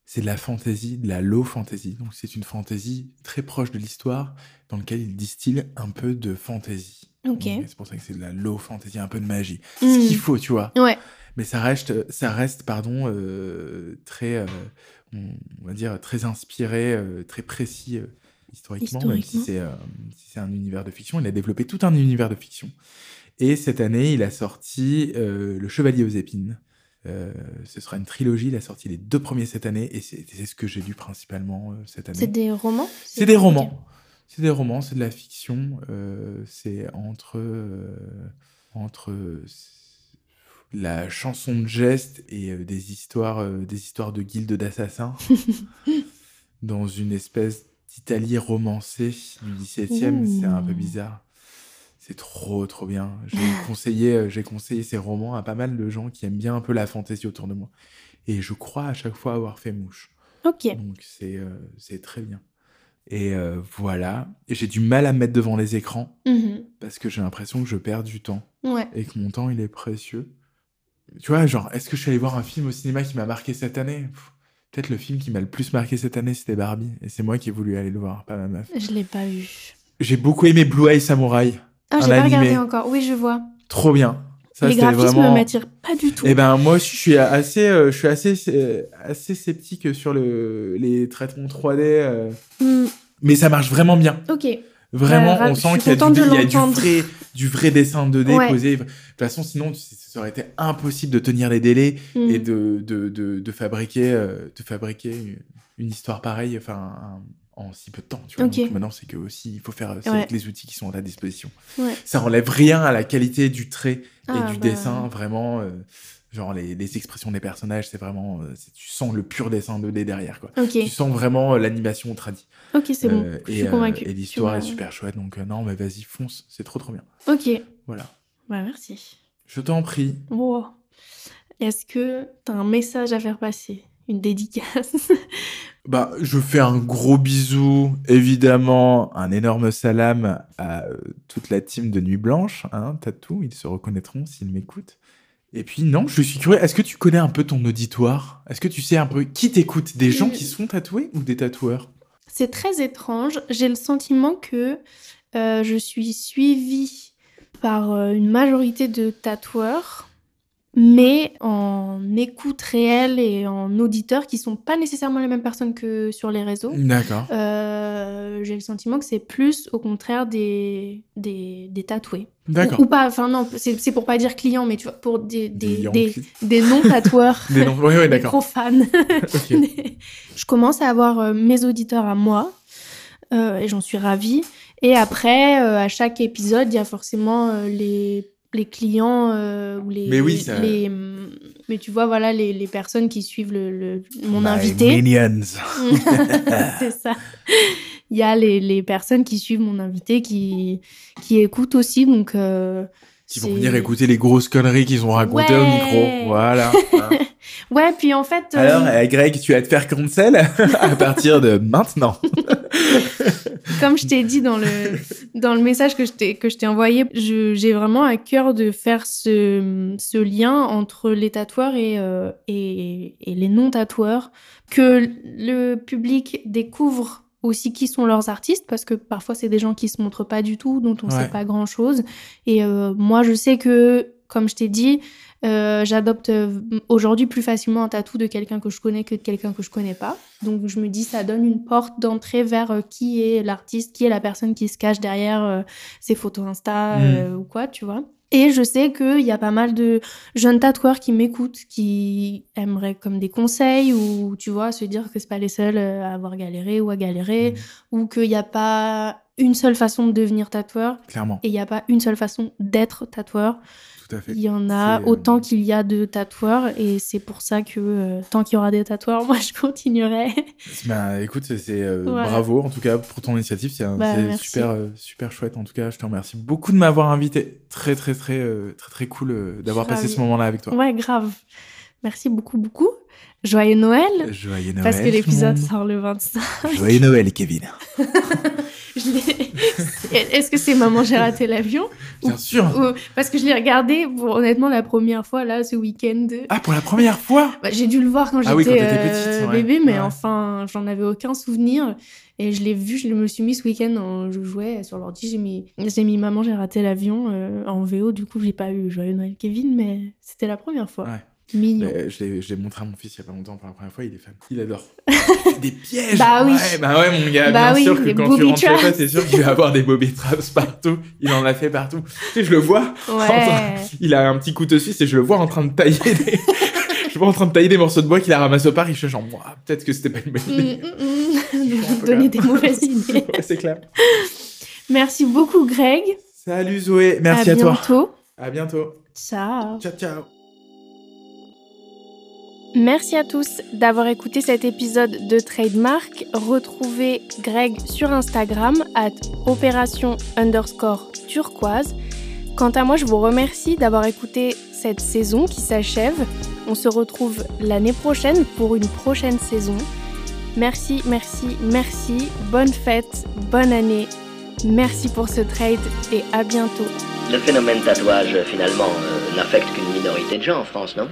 C'est de la fantasy, de la low fantasy. Donc c'est une fantasy très proche de l'histoire, dans lequel il distille un peu de fantasy. C'est pour ça que c'est de la low fantasy, un peu de magie. Ce qu'il faut, tu vois. Ouais. Mais ça reste, ça reste, pardon, euh, très, euh, on on va dire très inspiré, euh, très précis historiquement, même si Historiquement. c'est euh, si c'est un univers de fiction. Il a développé tout un univers de fiction. Et cette année, il a sorti euh, Le Chevalier aux épines. Euh, ce sera une trilogie. Il a sorti les deux premiers cette année, et c'est ce que j'ai lu principalement cette année. C'est des romans C'est des romans. C'est des romans, c'est de la fiction. c'est entre entre la chanson de geste et euh, des histoires euh, des histoires de guildes d'assassins dans une espèce d'Italie romancée du 17e. C'est un peu bizarre. C'est trop trop bien. J'ai conseillé euh, j'ai conseillé ces romans à pas mal de gens qui aiment bien un peu la fantaisie autour de moi. Et je crois à chaque fois avoir fait mouche. Ok. Donc c'est euh, c'est très bien. Et euh, voilà. Et j'ai du mal à me mettre devant les écrans Mhm. parce que j'ai l'impression que je perds du temps Ouais. et que mon temps il est précieux. Tu vois, genre, est-ce que je suis allé voir un film au cinéma qui m'a marqué cette année? Pff, Peut-être le film qui m'a le plus marqué cette année, c'était Barbie. Et c'est moi qui ai voulu aller le voir, pas ma meuf. Je l'ai pas vu. J'ai beaucoup aimé Blue Eye Samurai. Ah, j'ai pas animé. regardé encore. Oui, je vois. Trop bien. Ça, Les graphismes vraiment... m'attirent pas du tout. Eh ben moi aussi je suis assez euh, je suis assez euh, assez sceptique sur le les traitements 3D euh, Hmm, mais ça marche vraiment bien. Ok. Vraiment, on sent qu'il y a, du, y a vrai, du vrai dessin 2D Ouais. posé. De toute façon, sinon, ça aurait été impossible de tenir les délais Hmm. et de, de, de, de fabriquer, euh, de fabriquer une, une histoire pareille enfin, un- en si peu de temps. Tu vois. Ok. Donc maintenant, c'est que aussi, il faut faire Ouais. avec les outils qui sont à ta disposition. Ça enlève rien à la qualité du trait Ah, et du bah. dessin, vraiment. euh, genre, les, les expressions des personnages, c'est vraiment. euh, tu sens le pur dessin 2D derrière, quoi. Ok. Tu sens vraiment euh, l'animation tradie. Ok, c'est bon. Euh, Je et, suis euh, convaincue. et l'histoire est super chouette, donc euh, non, mais vas-y, fonce, c'est trop trop bien. Ok. Voilà. Bah, merci. Je t'en prie. Wow. Est-ce que t'as un message à faire passer? Une dédicace? Bah, je fais un gros bisou, évidemment, un énorme salam à toute la team de Nuit Blanche, hein, Tatou, ils se reconnaîtront s'ils m'écoutent. Et puis non, je suis curieux, est-ce que tu connais un peu ton auditoire? Est-ce que tu sais un peu qui t'écoute? Des gens qui sont tatoués ou des tatoueurs? C'est très étrange. J'ai le sentiment que euh, je suis suivie par euh, une majorité de tatoueurs, mais en écoute réelle et en auditeurs qui sont pas nécessairement les mêmes personnes que sur les réseaux. D'accord. Euh, J'ai le sentiment que c'est plus au contraire des, des, des tatoués. D'accord. Ou, ou pas, enfin non, c'est c'est pour pas dire clients, mais tu vois, pour des, des, Des non-tatoueurs. Des des d'accord. profanes. Ok. je commence à avoir euh, mes auditeurs à moi euh, et j'en suis ravie. Et après, euh, à chaque épisode, il y a forcément euh, les, les clients euh, ou les, Mais oui, ça- les- mais tu vois, voilà, les, les personnes qui suivent le, le- mon My invité. Minions. C'est ça. Il y a les, les personnes qui suivent mon invité qui, qui écoutent aussi. Donc, euh, Qui vont venir écouter les grosses conneries qu'ils ont racontées au micro. Voilà. Ouais, puis en fait. euh, Alors, euh, Greg, tu vas te faire cancel à partir de maintenant. comme je t'ai dit dans le, dans le message que je t'ai, que je t'ai envoyé, je- j'ai vraiment à cœur de faire ce, ce lien entre les tatoueurs et, euh, et, et les non-tatoueurs, que le public découvre aussi qui sont leurs artistes parce que parfois c'est des gens qui se montrent pas du tout, dont on Ouais. sait pas grand chose. Et euh, moi je sais que, comme je t'ai dit, euh, j'adopte euh, aujourd'hui plus facilement un tatou de quelqu'un que je connais que de quelqu'un que je connais pas. Donc je me dis ça donne une porte d'entrée vers euh, qui est l'artiste, qui est la personne qui se cache derrière ses photos Insta Mm. euh, ou quoi, tu vois. Et je sais qu'il y a pas mal de jeunes tatoueurs qui m'écoutent, qui aimeraient comme des conseils ou, tu vois, se dire que c'est pas les seuls euh, à avoir galéré ou à galérer ou qu'il n'y a pas une seule façon de devenir tatoueur. Clairement, et il n'y a pas une seule façon d'être tatoueur. Tout à fait. Il y en a euh, autant qu'il y a de tatoueurs et c'est pour ça que euh, tant qu'il y aura des tatoueurs, moi je continuerai. Bah, écoute, c'est euh, bravo en tout cas pour ton initiative. C'est Bah, super, euh, super chouette. En tout cas, je te remercie beaucoup de m'avoir invité. Très, très, très, euh, très, très cool d'avoir passé ce moment-là avec toi. Ouais, grave. Merci beaucoup, beaucoup. Joyeux Noël Joyeux Noël. parce que l'épisode sort le 25. Joyeux Noël, Kevin. Est-ce que c'est Maman, j'ai raté l'avion Bien sûr. Ou- Parce que je l'ai regardé, honnêtement, la première fois, là, ce week-end. Ah, pour la première fois? Bah, j'ai dû le voir quand j'étais Ah oui, t'étais euh, ouais. bébé, mais Ouais. enfin, j'en avais aucun souvenir. Et je l'ai vu, je me suis mis ce week-end, en- je jouais sur l'ordi, j'ai mis, mis Maman, j'ai raté l'avion euh, en VO. Du coup, j'ai pas eu Joyeux Noël Kevin, mais c'était la première fois. Ouais. Mignon. Euh, Je l'ai- montré à mon fils il y a pas longtemps pour la première fois, il est fan. Il adore. Des pièges Bah oui. Ouais, bah ouais, mon gars, Bah bien oui, sûr que quand tu rentres chez toi, c'est sûr qu'il va avoir des bobby traps partout. Il en a fait partout. Tu sais, je le vois. Ouais. Il a un petit couteau suisse et je le vois en train de tailler des... je le vois en train de tailler des morceaux de bois qu'il a ramassé au parc. Il fait genre, peut-être que c'était pas une bonne Mm, idée. mm, mm. Donner des mauvaises idées. ouais, c'est clair. Merci beaucoup, Greg. Salut Zoé, merci à, à toi. bientôt. À bientôt. Ciao. Ciao, ciao. Merci à tous d'avoir écouté cet épisode de Trademark. Retrouvez Greg sur Instagram at opération underscore turquoise. Quant à moi, je vous remercie d'avoir écouté cette saison qui s'achève. On se retrouve l'année prochaine pour une prochaine saison. Merci, merci, merci. Bonne fête, bonne année. Merci pour ce trade et à bientôt. Le phénomène tatouage, finalement, euh, n'affecte qu'une minorité de gens en France, non?